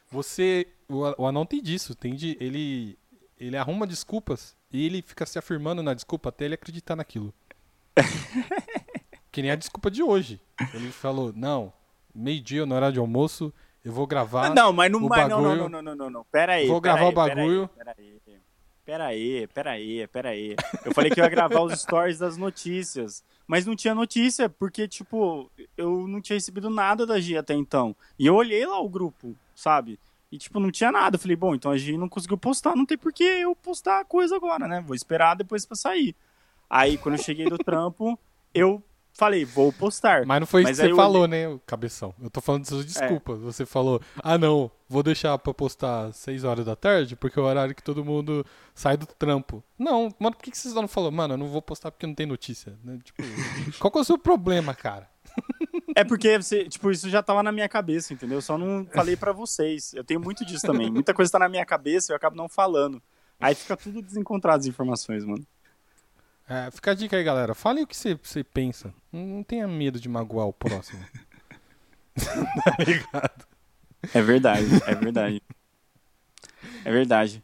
você o, o anão tem disso, tem de ele ele arruma desculpas e ele fica se afirmando na desculpa até ele acreditar naquilo. (laughs) que nem a desculpa de hoje. Ele falou: "Não, meio-dia no horário de almoço, eu vou gravar Ah, não, mas não, o mas não, não, bagulho- não, não, não, não, não. Pera aí. Vou gravar aí, o bagulho. Pera aí, pera aí, pera aí, pera aí. Eu falei que eu ia gravar os stories das notícias. Mas não tinha notícia, porque, tipo, eu não tinha recebido nada da Gi até então. E eu olhei lá o grupo, sabe? E, tipo, não tinha nada. Eu falei, bom, então a Gi não conseguiu postar, não tem por que eu postar a coisa agora, né? Vou esperar depois pra sair. Aí, quando eu cheguei do trampo, eu falei, vou postar. Mas não foi Mas isso que você falou, né, o cabeção? Eu tô falando suas É. desculpas. Você falou, ah não, vou deixar pra postar 6 horas da tarde, porque é o horário que todo mundo sai do trampo. Não, mano, por que que vocês não falaram? Mano, eu não vou postar porque não tem notícia. né? Tipo, (laughs) qual que é o seu problema, cara? É porque, você, tipo, isso já tava na minha cabeça, entendeu? Eu só não falei pra vocês. Eu tenho muito disso também. Muita coisa tá na minha cabeça e eu acabo não falando. Aí fica tudo desencontrado as informações, mano. É, fica a dica aí, galera. Fale o que você, pensa. Não, não tenha medo de magoar o próximo. (laughs) tá ligado? É verdade, é verdade. É verdade.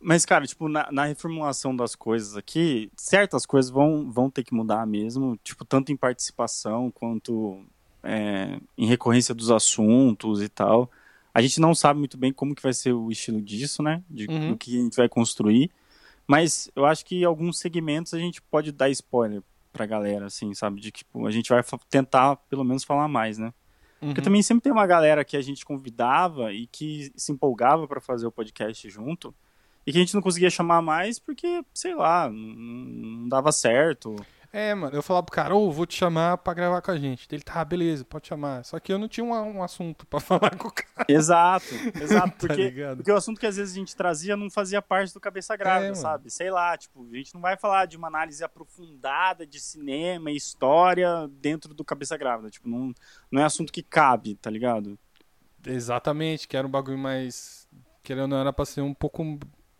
Mas, cara, tipo, na, na reformulação das coisas aqui, certas coisas vão, vão ter que mudar mesmo, tipo, tanto em participação quanto é, em recorrência dos assuntos e tal. A gente não sabe muito bem como que vai ser o estilo disso, né? De, Uhum. Do que a gente vai construir. Mas eu acho que em alguns segmentos a gente pode dar spoiler pra galera, assim, sabe? De que tipo, a gente vai tentar, pelo menos, falar mais, né? Porque Uhum. também sempre tem uma galera que a gente convidava e que se empolgava pra fazer o podcast junto e que a gente não conseguia chamar mais porque, sei lá, não, não dava certo. É, mano, eu falava pro cara, ô, vou te chamar pra gravar com a gente. Ele, tá, beleza, pode chamar. Só que eu não tinha um, um assunto pra (laughs) falar com o cara. Exato, (laughs) exato. Tá Porque, ligado? porque o assunto que às vezes a gente trazia não fazia parte do Cabeça Grávida, É, mano. sabe? Sei lá, tipo, a gente não vai falar de uma análise aprofundada de cinema e história dentro do Cabeça Grávida. Tipo, não, não é assunto que cabe, tá ligado? Exatamente, que era um bagulho mais. Querendo ou não, era pra ser um pouco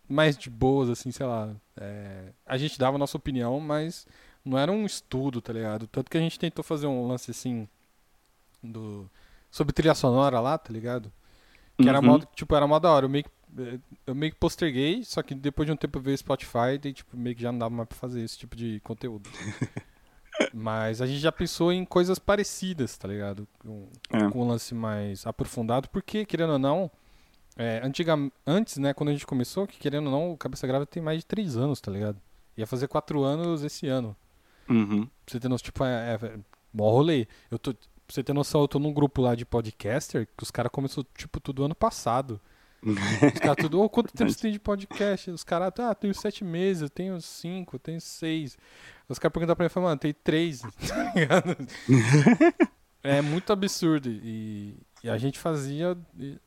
mais de boas, assim, sei lá. é, a gente dava a nossa opinião, mas não era um estudo, tá ligado? Tanto que a gente tentou fazer um lance assim do sobre trilha sonora lá, tá ligado? Que era Uhum. mó, tipo, era mó da hora. Eu meio que eh, eu meio que posterguei, só que depois de um tempo eu o Spotify e tipo, meio que já não dava mais pra fazer esse tipo de conteúdo. (laughs) Mas a gente já pensou em coisas parecidas, tá ligado? Com, É. com um lance mais aprofundado, porque, querendo ou não, é, antiga, antes, né, quando a gente começou, que querendo ou não, o Cabeça Grávida tem mais de três anos, tá ligado? Ia fazer quatro anos esse ano. Uhum. Pra você ter noção, tipo, é, é, é mó rolê. Eu tô, pra você ter noção, eu tô num grupo lá de podcaster que os caras começou, tipo, tudo ano passado. Os caras tudo, ô, quanto tempo você tem de podcast? Os caras, ah, tenho sete meses, eu tenho cinco, eu tenho seis. Os caras perguntam pra mim, mano, tem três. tá (laughs) ligado? é muito absurdo. E, e a gente fazia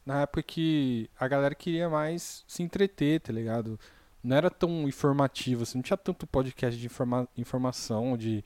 na época que a galera queria mais se entreter, tá ligado? Não era tão informativo, assim, não tinha tanto podcast de informa informação, de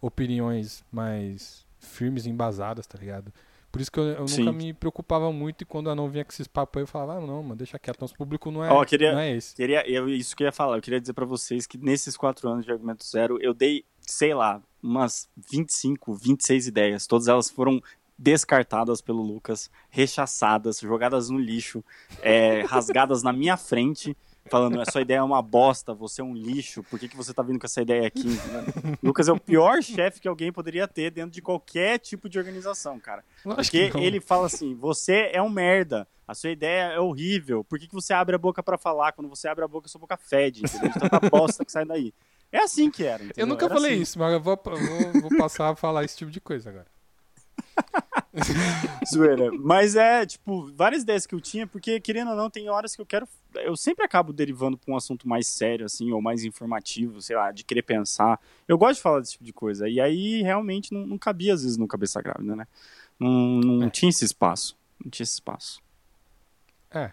opiniões mais firmes e embasadas, tá ligado? Por isso que eu, eu nunca me preocupava muito e quando eu não vinha com esses papos aí, eu falava, ah, não, mano, deixa quieto, nosso público não é, Ó, queria- não é esse. Queria, eu, isso que eu ia falar, eu queria dizer pra vocês que nesses quatro anos de Argumento Zero, eu dei, sei lá, umas 25, 26 ideias. Todas elas foram descartadas pelo Lucas, rechaçadas, jogadas no lixo, é, rasgadas na minha frente, falando, essa ideia é uma bosta, você é um lixo, por que, que você tá vindo com essa ideia aqui? (laughs) Lucas é o pior chefe que alguém poderia ter dentro de qualquer tipo de organização, cara. Porque ele fala assim: você é um merda, a sua ideia é horrível, por que, que você abre a boca pra falar? Quando você abre a boca, sua boca fede, entendeu? De tanta bosta que sai daí. É assim que era. Eu entendeu? nunca Era falei assim. isso, mas eu vou, vou, vou passar a falar esse tipo de coisa agora. (laughs) Zoeira. Mas é, tipo, várias ideias que eu tinha, porque, querendo ou não, tem horas que eu quero. Eu sempre acabo derivando pra um assunto mais sério, assim, ou mais informativo, sei lá, de querer pensar. Eu gosto de falar desse tipo de coisa. E aí, realmente, não, não cabia, às vezes, no cabeça grávida, né? Não, não É. tinha esse espaço. Não tinha esse espaço. É.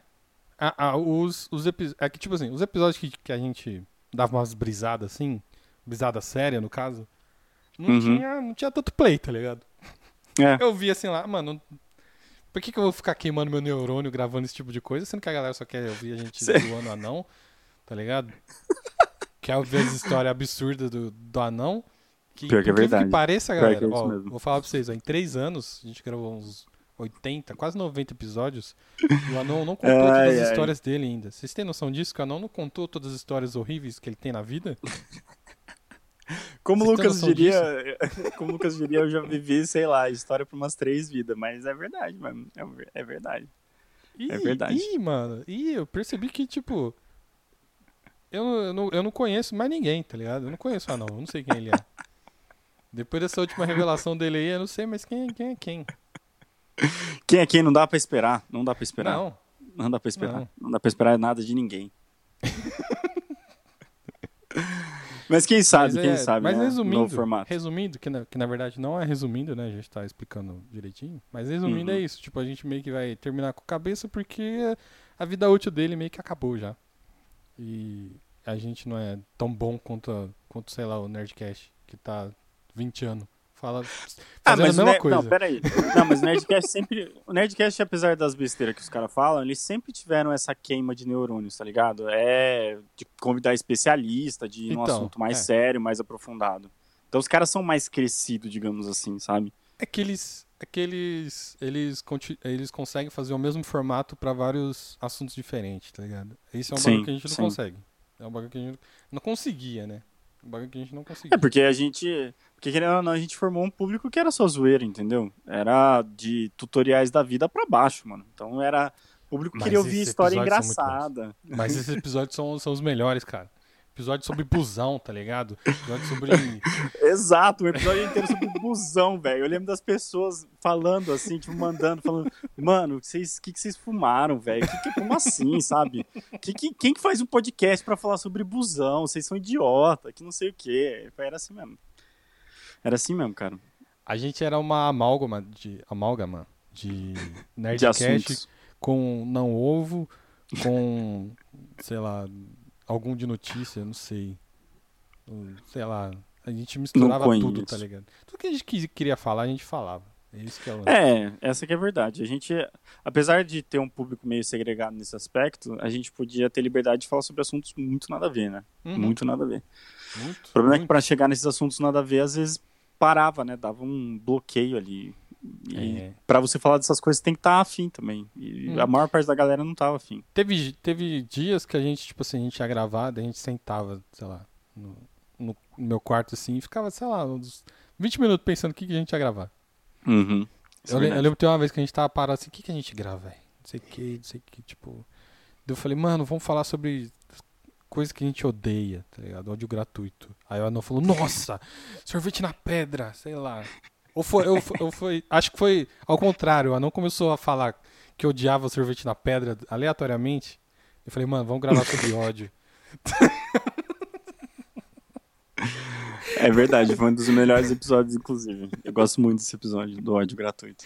Ah, ah, os, os epi- é que, tipo assim, os episódios que, que a gente dava umas brisadas assim, brisada séria, no caso, não, Uhum. tinha, não tinha tanto play, tá ligado? É. Eu vi assim lá, mano, por que, que eu vou ficar queimando meu neurônio gravando esse tipo de coisa, sendo que a galera só quer ouvir a gente Cê- zoando o anão, tá ligado? quer ouvir as histórias absurdas do, do anão. Que, Pior que é verdade. que pareça, galera, que é ó, vou falar pra vocês, ó, em três anos, a gente gravou uns 80, quase 90 episódios, e o Anão não contou Ai, todas as ai. histórias dele ainda. Vocês têm noção disso? Que o Anão não contou todas as histórias horríveis que ele tem na vida? Como o Você Lucas diria, (laughs) como Lucas diria, eu já vivi, sei lá, história por umas três vidas, mas é verdade, mano. É, é verdade. Ih, É verdade. Ih, mano. Ih, eu percebi que, tipo. Eu, eu, não, eu não conheço mais ninguém, tá ligado? Eu não conheço o Anão, eu não sei quem ele é. Depois dessa última revelação dele aí, eu não sei mais quem, quem é quem. Quem é quem? Não dá pra esperar. Não dá pra esperar. Não, Não. dá pra esperar. Não. Não. dá pra esperar nada de ninguém. Mas quem sabe, mas quem é- sabe, mas né? resumindo, resumindo, que na, que na verdade não é resumindo, né? A gente tá explicando direitinho. Mas resumindo Uhum. é isso. Tipo, a gente meio que vai terminar com cabeça porque a vida útil dele meio que acabou já. E a gente não é tão bom quanto, a- quanto sei lá, o Nerdcast, que tá 20 anos. Fala, Ah, mas a mesma Ner- coisa. Não, peraí. Não, mas o Nerdcast sempre. O Nerdcast, apesar das besteiras que os caras falam, eles sempre tiveram essa queima de neurônios, tá ligado? É de convidar especialista, de ir num Então, assunto mais é. sério, mais aprofundado. Então os caras são mais crescidos, digamos assim, sabe? É que eles, é que eles, eles, eles conseguem fazer o mesmo formato pra vários assuntos diferentes, tá ligado? Isso é um bagulho que a gente não sim. consegue. É um bagulho que a gente não conseguia, né? Um bagulho que a gente não É conseguia. porque a gente. Porque querendo ou não, a gente formou um público que era só zoeira, entendeu? Era de tutoriais da vida pra baixo, mano. Então era. O público Mas queria ouvir história engraçada. Mas esses episódios são, são os melhores, cara. Episódio sobre busão, tá ligado? Episódio sobre. (laughs) Exato, um episódio inteiro sobre busão, velho. Eu lembro das pessoas falando assim, tipo, mandando, falando, mano, vocês, que que vocês fumaram, velho? Que, que, como assim, sabe? Que, que, quem que faz um podcast pra falar sobre busão? Vocês são idiota, que não sei o quê. Era assim mesmo. Era assim mesmo, cara. A gente era uma amálgama de. Amálgama de De Nerdcast assuntos. com não ovo, com. sei lá, algum de notícia, não sei. Sei lá. A gente misturava tudo, tá ligado? Tudo que a gente queria falar, a gente falava. É isso que é o É, essa que é a verdade. A gente, apesar de ter um público meio segregado nesse aspecto, a gente podia ter liberdade de falar sobre assuntos muito nada a ver, né? Uhum. Muito nada a ver. Muito, O problema é que muito. pra chegar nesses assuntos nada a ver, às vezes parava, né? Dava um bloqueio ali. E É. pra você falar dessas coisas tem que estar afim também. E Hum. a maior parte da galera não tava afim. Teve, teve dias que a gente, tipo assim, a gente ia gravar, daí a gente sentava, sei lá, no, no meu quarto assim, e ficava, sei lá, uns 20 minutos pensando o que, que a gente ia gravar. Uhum. Eu, é eu lembro que tem uma vez que a gente tava parado assim, o que, que a gente grava, velho? Não sei o que, não sei o que, tipo. Daí eu falei, mano, vamos falar sobre coisas que a gente odeia, tá ligado? Ódio gratuito. Aí o Anão falou, nossa, sorvete na pedra, sei lá. Ou foi, foi- ou foi, acho que foi ao contrário, o Anão começou a falar que odiava sorvete na pedra aleatoriamente. Eu falei, mano, vamos gravar sobre (laughs) ódio. É verdade, foi um dos melhores episódios, inclusive. Eu gosto muito desse episódio do ódio gratuito.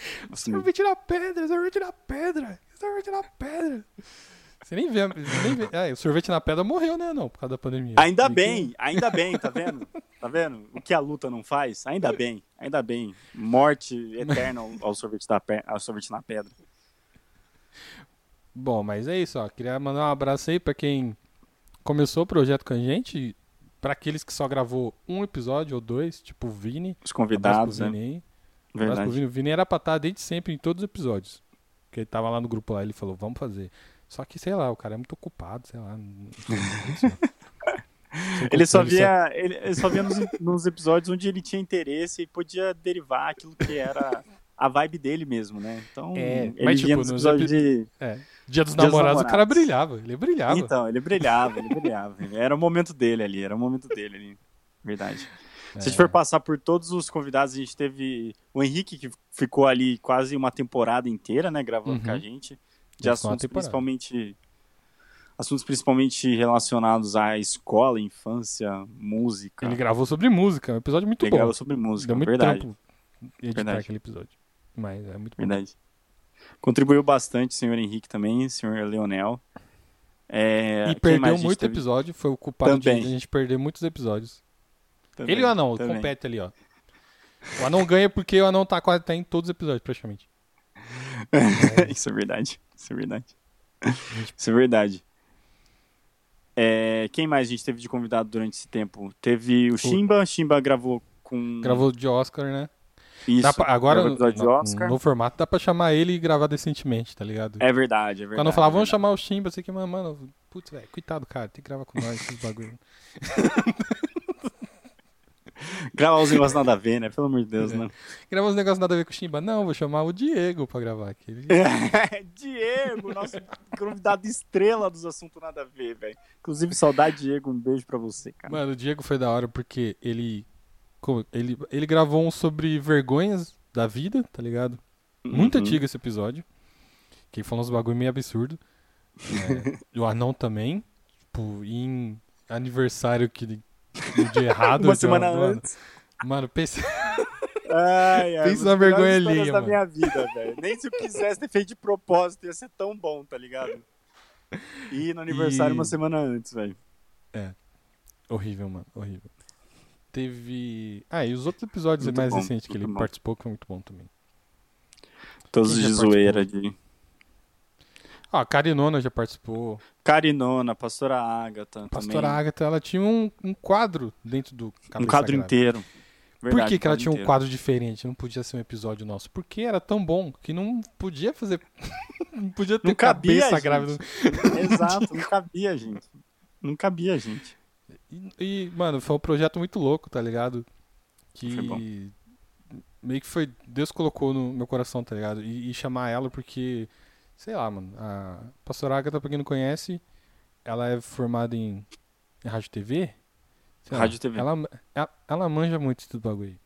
Sorvete na pedra, sorvete na pedra, sorvete na pedra. Você nem vê, você nem vê. É, o sorvete na pedra morreu, né, não, por causa da pandemia. Ainda bem, ainda bem, tá vendo? Tá vendo? O que a luta não faz? Ainda bem, ainda bem. Morte eterna ao- sorvete, da pe... ao sorvete na pedra. Bom, mas é isso, ó. Queria mandar um abraço aí pra quem começou o projeto com a gente. Pra aqueles que só gravou um episódio ou dois, tipo o Vini. Os convidados, né? Vini Verdade. Vini. O Vini era pra estar desde sempre em todos os episódios. Porque ele tava lá no grupo lá, ele falou, vamos fazer. Só que, sei lá, o cara é muito ocupado, sei lá. (laughs) Ele só via, ele, ele só via nos, nos episódios onde ele tinha interesse e podia derivar aquilo que era a vibe dele mesmo, né? Então, É, ele mas, tipo, nos episódios de... É. Dia dos Dia dos namorados, o cara namorados. brilhava. Ele brilhava. Então, ele brilhava, ele brilhava. Era o momento dele ali, era o momento dele ali. Verdade. Se a gente É. for passar por todos os convidados, a gente teve o Henrique, que ficou ali quase uma temporada inteira, né, gravando Uhum. com a gente. De uma assuntos principalmente. Assuntos principalmente relacionados à escola, infância, música. Ele gravou sobre música, é um episódio muito Ele bom. gravou sobre música, Deu muito verdade. trampo editar Verdade. aquele episódio. Mas é muito bom. Verdade. Contribuiu bastante o senhor Henrique também, o senhor Leonel. É, E perdeu muito teve? episódio, foi o culpado de Também. a gente perder muitos episódios. Também, Ele e o Anão, também. compete ali, ó. O Anão ganha porque o Anão tá quase tá em todos os episódios, praticamente. (laughs) Isso é verdade. Isso é verdade. Isso é verdade. É, quem mais a gente teve de convidado durante esse tempo? Teve o Shimba. Shimba gravou com. Gravou de Oscar, né? Isso. Pra- agora, no, no formato, dá pra chamar ele e gravar decentemente, tá ligado? É verdade, é verdade. Quando eu falar, é vamos chamar o Chimba, sei que, mano, mano, putz, velho, coitado, cara, tem que gravar com nós esses bagulho. (laughs) (laughs) Gravar os negócios nada a ver, né? Pelo amor de Deus, É. né? Gravar uns negócios nada a ver com o Chimba. Não, vou chamar o Diego pra gravar aqui. (laughs) Diego, nosso convidado estrela dos assuntos nada a ver, velho. Inclusive, saudade, Diego. Um beijo pra você, cara. Mano, o Diego foi da hora porque ele, ele, ele gravou um sobre vergonhas da vida, tá ligado? Muito Uhum. antigo esse episódio. Que ele falou uns bagulho meio absurdo. (laughs) É, o anão também. Tipo, em aniversário que no dia errado. Uma de semana do ano. antes. Mano, pense. Ai, ai, Pensa uma na vergonha alheia, da mano. minha vida, velho. Nem se eu quisesse ter feito de propósito, ia ser tão bom, tá ligado? E no aniversário E- uma semana antes, velho. Horrível, mano. Horrível. Teve. Ah, e os outros episódios Muito mais bom, recentes que ele bom. participou que foi muito bom também. Todos de zoeira de. Ah, a Carinona já participou. Carinona, Pastora Ágata. Pastora também. Agatha, ela tinha um, um quadro dentro do Um Cabeça quadro Grávida. inteiro. Por Verdade, que, que ela tinha um inteiro. quadro diferente? Não podia ser um episódio nosso. Porque era tão bom que não podia fazer. (laughs) não podia ter Não cabia, cabeça gente. grávida. (laughs) Exato, não cabia, gente. Não cabia, gente. E, e, mano, foi um projeto muito louco, tá ligado? Que Foi bom. meio que foi. Deus colocou no meu coração, tá ligado? E, e chamar ela porque. Sei lá, mano. A Pastora Agatha, pra quem não conhece, ela é formada em, em rádio TV. Sei lá, Rádio e TV. Ela, ela, ela manja muito desse bagulho aí.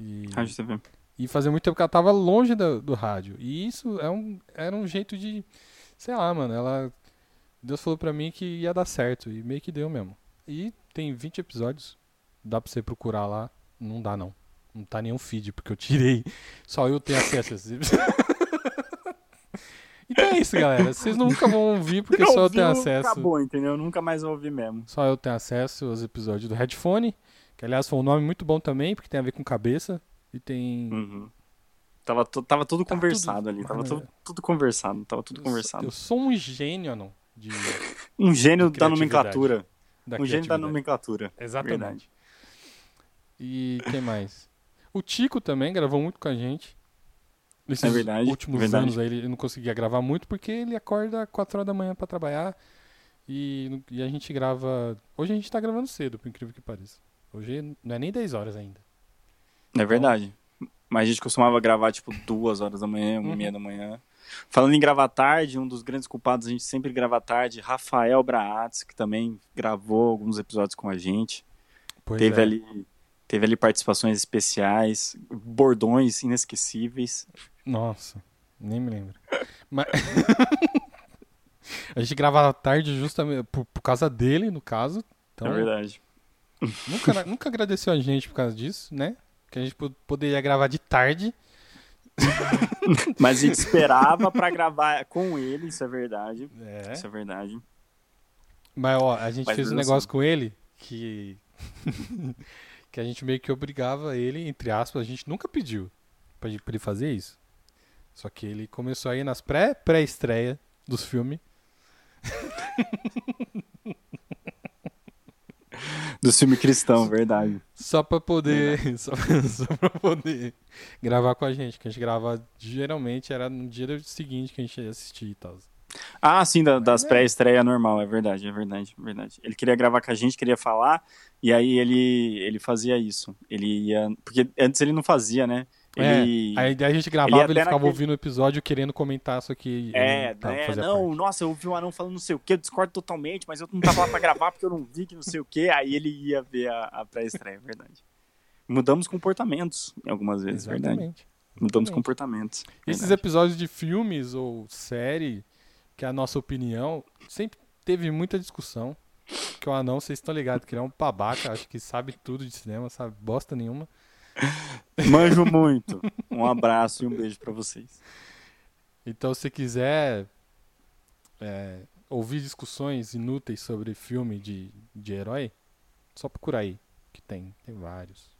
E, Rádio TV. e fazia muito tempo que ela tava longe do, do rádio. E isso é um, era um jeito de. Sei lá, mano. Ela. Deus falou pra mim que ia dar certo. E meio que deu mesmo. E tem 20 episódios. Dá pra você procurar lá. Não dá, não. Não tá nenhum feed, porque eu tirei. (laughs) Só eu tenho acesso a esses episódios. (laughs) Então é isso, galera. Vocês nunca vão ouvir porque Não só eu tenho acesso. Acabou, entendeu? Nunca mais vou ouvir mesmo. Só eu tenho acesso aos episódios do Headphone. Que aliás foi um nome muito bom também, porque tem a ver com cabeça. E tem. Uhum. Tava, tava tudo Tá conversado tudo- ali. Tava tudo, tudo conversado. Tava tudo Eu conversado. sou um gênio, não. De, (laughs) Um gênio da nomenclatura. da Um gênio da nomenclatura. Exatamente. Verdade. E quem mais? O Tico também gravou muito com a gente. Nesses É verdade, últimos verdade. anos aí ele não conseguia gravar muito porque ele acorda 4 horas da manhã pra trabalhar e, e a gente grava. Hoje a gente tá gravando cedo, por incrível que pareça. Hoje não é nem 10 horas ainda. É verdade. Mas a gente costumava gravar, tipo, duas horas da manhã, uma Uhum. meia da manhã. Falando em gravar tarde, um dos grandes culpados, a gente sempre grava tarde, Rafael Braatz, que também gravou alguns episódios com a gente. Pois teve é. ali teve ali participações especiais, bordões inesquecíveis. Nossa, nem me lembro. (laughs) Mas... (laughs) a gente gravava tarde justamente por, por causa dele, no caso. Então, É verdade. nunca, (laughs) nunca agradeceu a gente por causa disso, né? Que a gente po- poderia gravar de tarde. Mas a gente esperava pra gravar com ele, isso é verdade. É. Isso é verdade. Mas ó, a gente Mas fez um mesmo negócio assim. com ele que. que a gente meio que obrigava ele, entre aspas, a gente nunca pediu pra, pra ele fazer isso. Só que ele começou a ir nas pré- pré-estreia dos filmes. (laughs) Do filme cristão, verdade. Só pra poder. (laughs) Só, só pra poder gravar com a gente. Que a gente grava geralmente era no dia seguinte que a gente ia assistir e tal. Ah, sim, da- das é. pré-estreia normal, é verdade, é verdade, é verdade. Ele queria gravar com a gente, queria falar, e aí ele, ele fazia isso. Ele ia. Porque antes ele não fazia, né? Ele. É, aí a gente ele gravava ele, até ficava naquele- ouvindo o episódio querendo comentar, só que. É, ele, né? fazia Não, parte. nossa, eu ouvi um anão falando não sei o que, eu discordo totalmente, mas eu não tava lá pra gravar porque eu não vi que não sei o que. Aí ele ia ver a, a pré-estreia, é verdade. Mudamos comportamentos algumas vezes, é verdade. Exatamente. Mudamos Exatamente. comportamentos. Esses verdade. episódios de filmes ou série, que é a nossa opinião, sempre teve muita discussão. Que o anão, vocês estão ligados, que ele é um babaca, acho que sabe tudo de cinema, sabe bosta nenhuma. Manjo muito. Um abraço e um beijo pra vocês. Então, se quiser é, ouvir discussões inúteis sobre filme de, de herói, só procurar aí, que tem, tem vários.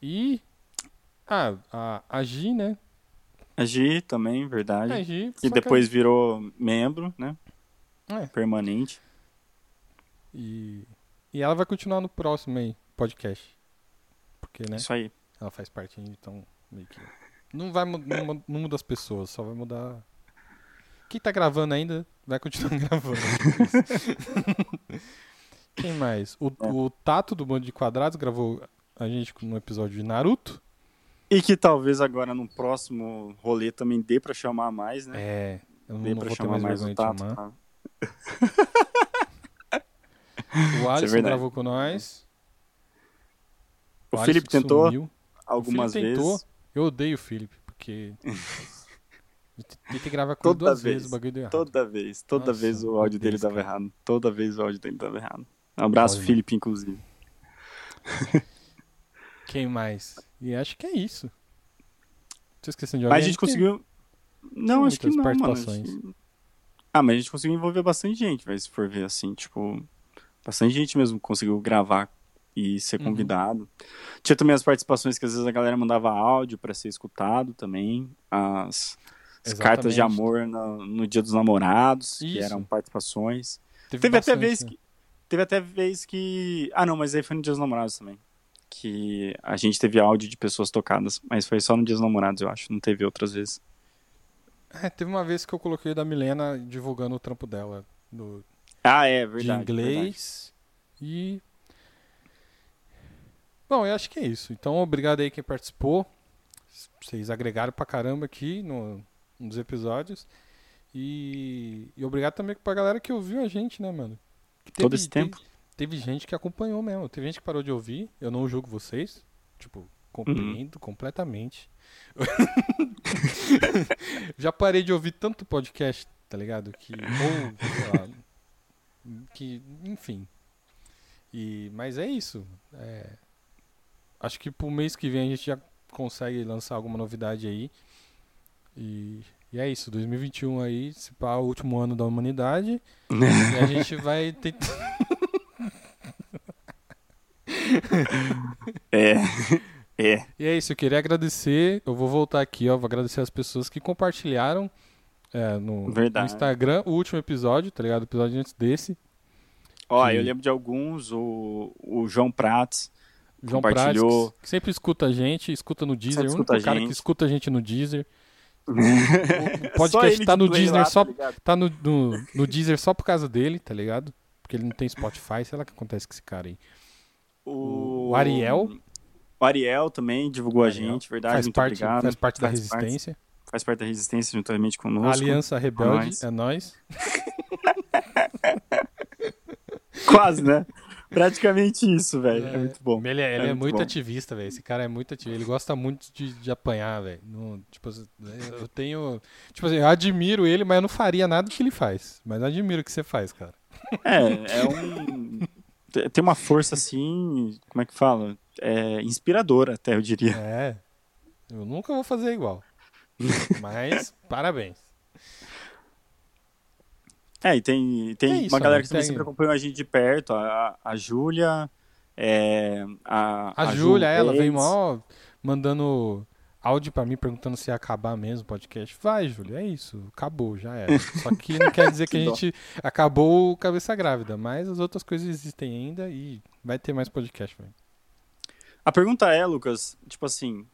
E. Ah, a, a Gi, né? A Gi também, verdade. A Gi. E só que depois virou membro, né? É. Permanente. E, e ela vai continuar no próximo aí, podcast. Porque, né? Isso aí. Ela faz parte então meio que. Não vai não, mu- não muda as pessoas, só vai mudar. Quem tá gravando ainda vai continuar (laughs) gravando. Quem mais? O, É. o Tato do Bando de Quadrados gravou a gente no episódio de Naruto. E que talvez agora no próximo rolê também dê pra chamar mais, né? É. Eu não, dê não pra vou ter chamar mais mais o Tato. tá? (laughs) O Alisson verdade. gravou com nós. O Alisson Felipe tentou sumiu. algumas O Felipe tentou. vezes. Eu odeio o Felipe, porque. Tem que gravar com ele Toda duas vez, vezes o bagulho deu errado. Toda vez, toda Nossa, vez o áudio dele dava errado. Toda vez o áudio dele dava errado. Um abraço. Felipe, inclusive. (laughs) Quem mais? E acho que é isso. Tô esquecendo de alguém. Mas a gente conseguiu. Não, acho que não, mano. que- Ah, mas a gente conseguiu envolver bastante gente, vai, se for ver assim, tipo. Bastante gente mesmo conseguiu gravar e ser Uhum. convidado. Tinha também as participações que às vezes a galera mandava áudio pra ser escutado também. As, as cartas de amor no, no Dia dos Namorados, que Isso. eram participações. Teve, Teve até bastante, vez né? que. Teve até vez que. Ah, não, mas aí foi no Dia dos Namorados também. Que a gente teve áudio de pessoas tocadas. Mas foi só no Dia dos Namorados, eu acho. Não teve outras vezes. É, teve uma vez que eu coloquei da Milena divulgando o trampo dela do, Ah, é, de verdade. inglês. E. Bom, eu acho que é isso. Então, obrigado aí quem participou. Vocês agregaram pra caramba aqui no, nos episódios. E, e obrigado também pra galera que ouviu a gente, né, mano? Que Todo esse tempo. Teve, gente que acompanhou mesmo. Teve gente que parou de ouvir. Eu não julgo vocês. Tipo, compreendo completamente. (laughs) Já parei de ouvir tanto podcast, tá ligado? Que. Ou, lá, que. Enfim. E, mas é isso. É, acho que pro mês que vem a gente já consegue lançar alguma novidade aí. E, e é isso. 2021 aí, se pá, o último ano da humanidade. e a gente (laughs) vai tentar. É. É. E é isso, eu queria agradecer. Eu vou voltar aqui, ó. Vou agradecer as pessoas que compartilharam é, no, no. Instagram o último episódio, tá ligado? O episódio antes desse. Ó, Que- eu lembro de alguns, o, o João Prats. João Compartilhou. Prats, que sempre escuta a gente, escuta no Deezer. Sempre O único cara gente. que escuta a gente no Deezer. (laughs) O podcast tá no Deezer lá, só, tá tá no, no, no Deezer só por causa dele, tá ligado? Porque ele não tem Spotify, sei lá o que acontece com esse cara aí. O, O Ariel. O Ariel também divulgou Ariel. a gente, verdade? Faz Muito parte, obrigado. faz parte da Faz resistência. faz parte da resistência juntamente conosco. Aliança Rebelde nós. é nós. (laughs) Quase, né? (laughs) Praticamente isso, velho. É, muito bom. Ele é, ele é muito muito ativista, velho. Esse cara é muito ativista. Ele gosta muito de, de apanhar, velho. Tipo, eu tenho. Tipo assim, eu admiro ele, mas eu não faria nada do que ele faz. Mas eu admiro o que você faz, cara. É, é um. te- Tem uma força assim, como é que fala? É inspiradora, até eu diria. É. Eu nunca vou fazer igual. (laughs) Mas, parabéns. É, e tem, tem É isso, uma galera né? que também Tem- sempre acompanhou a gente de perto, a, a Júlia, é, a, A, Ju Júlia, ela veio mó mandando áudio pra mim perguntando se ia acabar mesmo o podcast. Vai, Júlia, é isso. Acabou, já era. Só que não quer dizer que, (laughs) Que a dó. gente acabou o Cabeça Grávida, mas as outras coisas existem ainda e vai ter mais podcast, velho. A pergunta é, Lucas, tipo assim,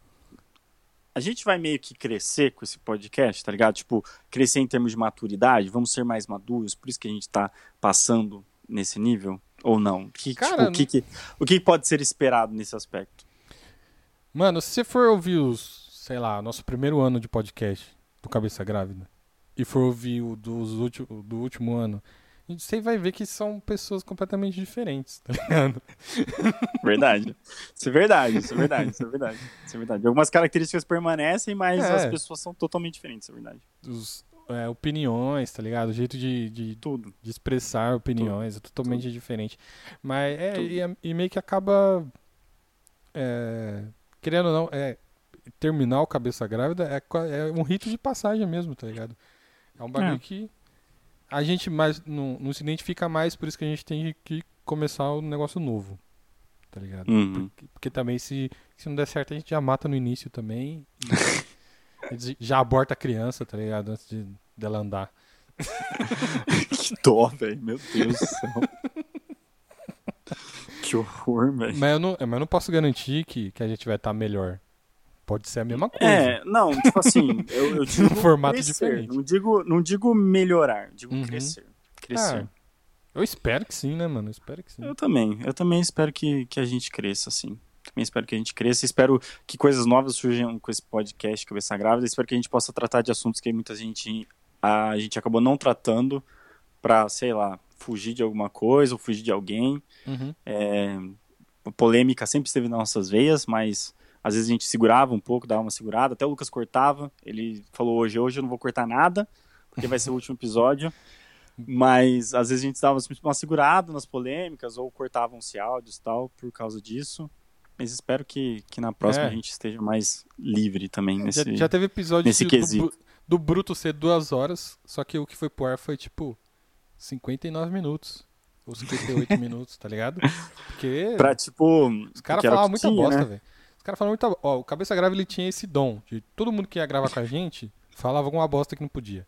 a gente vai meio que crescer com esse podcast, tá ligado? Tipo, crescer em termos de maturidade, vamos ser mais maduros, por isso que a gente tá passando nesse nível? Ou não? Que, Cara, tipo, o, que, que- o que pode ser esperado nesse aspecto? Mano, se você for ouvir os, sei lá, nosso primeiro ano de podcast do Cabeça Grávida e for ouvir o dos do último ano, você vai ver que são pessoas completamente diferentes, tá ligado? (laughs) Verdade. Isso é verdade, isso é verdade, isso é verdade. Isso é verdade. Algumas características permanecem, mas É. as pessoas são totalmente diferentes, isso é verdade. Os, é, opiniões, tá ligado? O jeito de, de, Tudo. de expressar opiniões é totalmente diferente. Mas é, Tudo. e, e meio que acaba. é, querendo ou não, é, terminar o Cabeça Grávida é, é um rito de passagem mesmo, tá ligado? É um bagulho É. que a gente mais não, não se identifica mais, por isso que a gente tem que começar um negócio novo, tá ligado? Uhum. Porque, porque também se, se não der certo a gente já mata no início também. (laughs) já aborta a criança, tá ligado? Antes de dela andar. (laughs) Que dó, velho. Meu Deus do céu. (laughs) que horror, velho. Mas eu não, mas eu não posso garantir que, que a gente vai estar melhor. Pode ser a mesma coisa. É, não, tipo assim, eu, eu (laughs) digo formato crescer, diferente. Não digo, não digo melhorar, digo Uhum. crescer. Crescer. Ah, eu espero que sim, né, mano? Eu espero que sim. Eu também, eu também espero que, que a gente cresça, assim. Também espero que a gente cresça. Espero que coisas novas surjam com esse podcast Cabeça Grávida. Espero que a gente possa tratar de assuntos que muita gente a gente acabou não tratando pra, sei lá, fugir de alguma coisa ou fugir de alguém. Uhum. É, polêmica sempre esteve nas nossas veias, mas às vezes a gente segurava um pouco, dava uma segurada. Até o Lucas cortava. Ele falou hoje, hoje eu não vou cortar nada, porque vai ser o último episódio. Mas às vezes a gente dava uma segurada nas polêmicas ou cortavam-se áudios e tal por causa disso. Mas espero que, que na próxima É. a gente esteja mais livre também nesse. Já, já teve episódio nesse que- do, quesito. Bru- do Bruto ser duas horas, só que o que foi pro ar foi tipo 59 minutos. Ou 58 (laughs) minutos, tá ligado? Porque Pra, tipo. os caras falavam muita tinha, bosta, né? velho. Os caras falavam muita Ó, o Cabeça Grave ele tinha esse dom de todo mundo que ia gravar com a gente falava alguma bosta que não podia.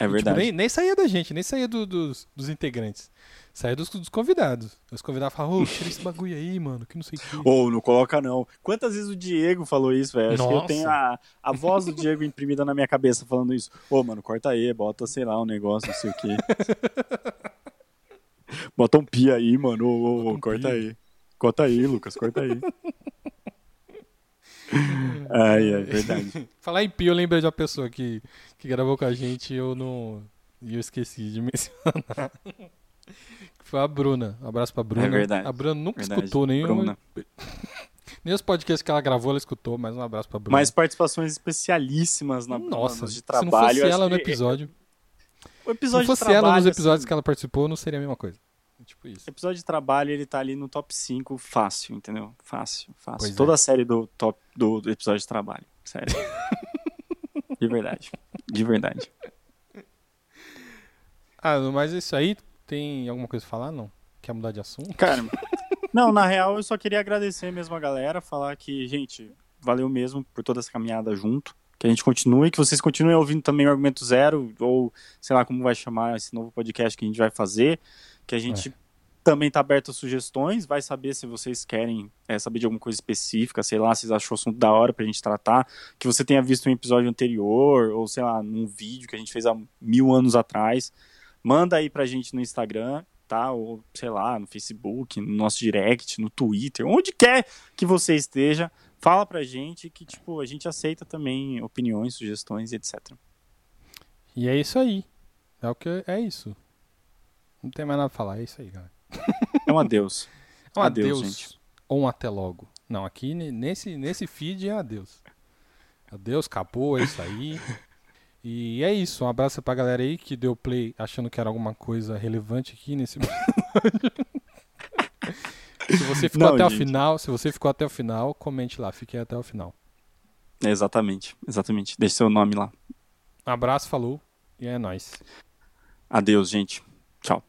É E, tipo, verdade. nem, nem saía da gente, nem saía do- dos, dos integrantes. Saía dos, dos convidados. Os convidados falavam, ô, tira esse bagulho aí, mano, que não sei o que. Ou não coloca, não. Quantas vezes o Diego falou isso, velho? Acho que eu tenho a, a voz do Diego imprimida na minha cabeça falando isso. Ô, mano, corta aí, bota, sei lá, um negócio, não sei o quê. (laughs) bota um pi aí, mano. Ô, ô, ô, Bota um corta pi. aí. Corta aí, Lucas, corta aí. (laughs) ai, ai, verdade. (laughs) Falar em Pio, eu lembrei de uma pessoa que, que gravou com a gente e eu não. E eu esqueci de (laughs) mencionar. Foi a Bruna. Um abraço pra Bruna. É verdade. A Bruna nunca Verdade. escutou nenhum. Bruna. Nem os podcasts que ela gravou, ela escutou, mas um abraço pra Bruna. Mais participações especialíssimas na, Nossa, nos de se trabalho. não fosse ela no episódio. O Se episódio não fosse trabalho, ela nos episódios assim, que ela participou, não seria a mesma coisa. Tipo isso. episódio de trabalho, ele tá ali no top 5 fácil, entendeu? Fácil, fácil. Pois é. Toda a série do top do, do episódio de trabalho. Sério. (laughs) de verdade. De verdade. Ah, mas isso aí, tem alguma coisa pra falar? Não? Quer mudar de assunto? Cara, (laughs) Não, na real, eu só queria agradecer mesmo a galera, falar que, gente, valeu mesmo por toda essa caminhada junto. Que a gente continue, que vocês continuem ouvindo também o Argumento Zero, ou sei lá como vai chamar esse novo podcast que a gente vai fazer. Que a gente também tá aberto a sugestões, vai saber se vocês querem é, saber de alguma coisa específica, sei lá, se vocês achou o assunto da hora pra gente tratar, que você tenha visto um episódio anterior, ou sei lá, num vídeo que a gente fez há mil anos atrás. Manda aí pra gente no Instagram, tá? Ou, sei lá, no Facebook, no nosso direct, no Twitter, onde quer que você esteja, fala pra gente que, tipo, a gente aceita também opiniões, sugestões, etc. E é isso aí. É o que é isso. Não tem mais nada pra falar, é isso aí, galera. É um adeus. (laughs) Um Adeus, adeus, gente. ou um até logo. Não, aqui ne- nesse, nesse feed é adeus. Adeus, acabou, é isso aí. E é isso, um abraço pra galera aí que deu play achando que era alguma coisa relevante aqui nesse (laughs) Se você ficou Não, até o gente. final, se você ficou até o final, comente lá, fique até o final. Exatamente, exatamente. Deixe seu nome lá. Um abraço, falou e é nóis. Adeus, gente. Tchau.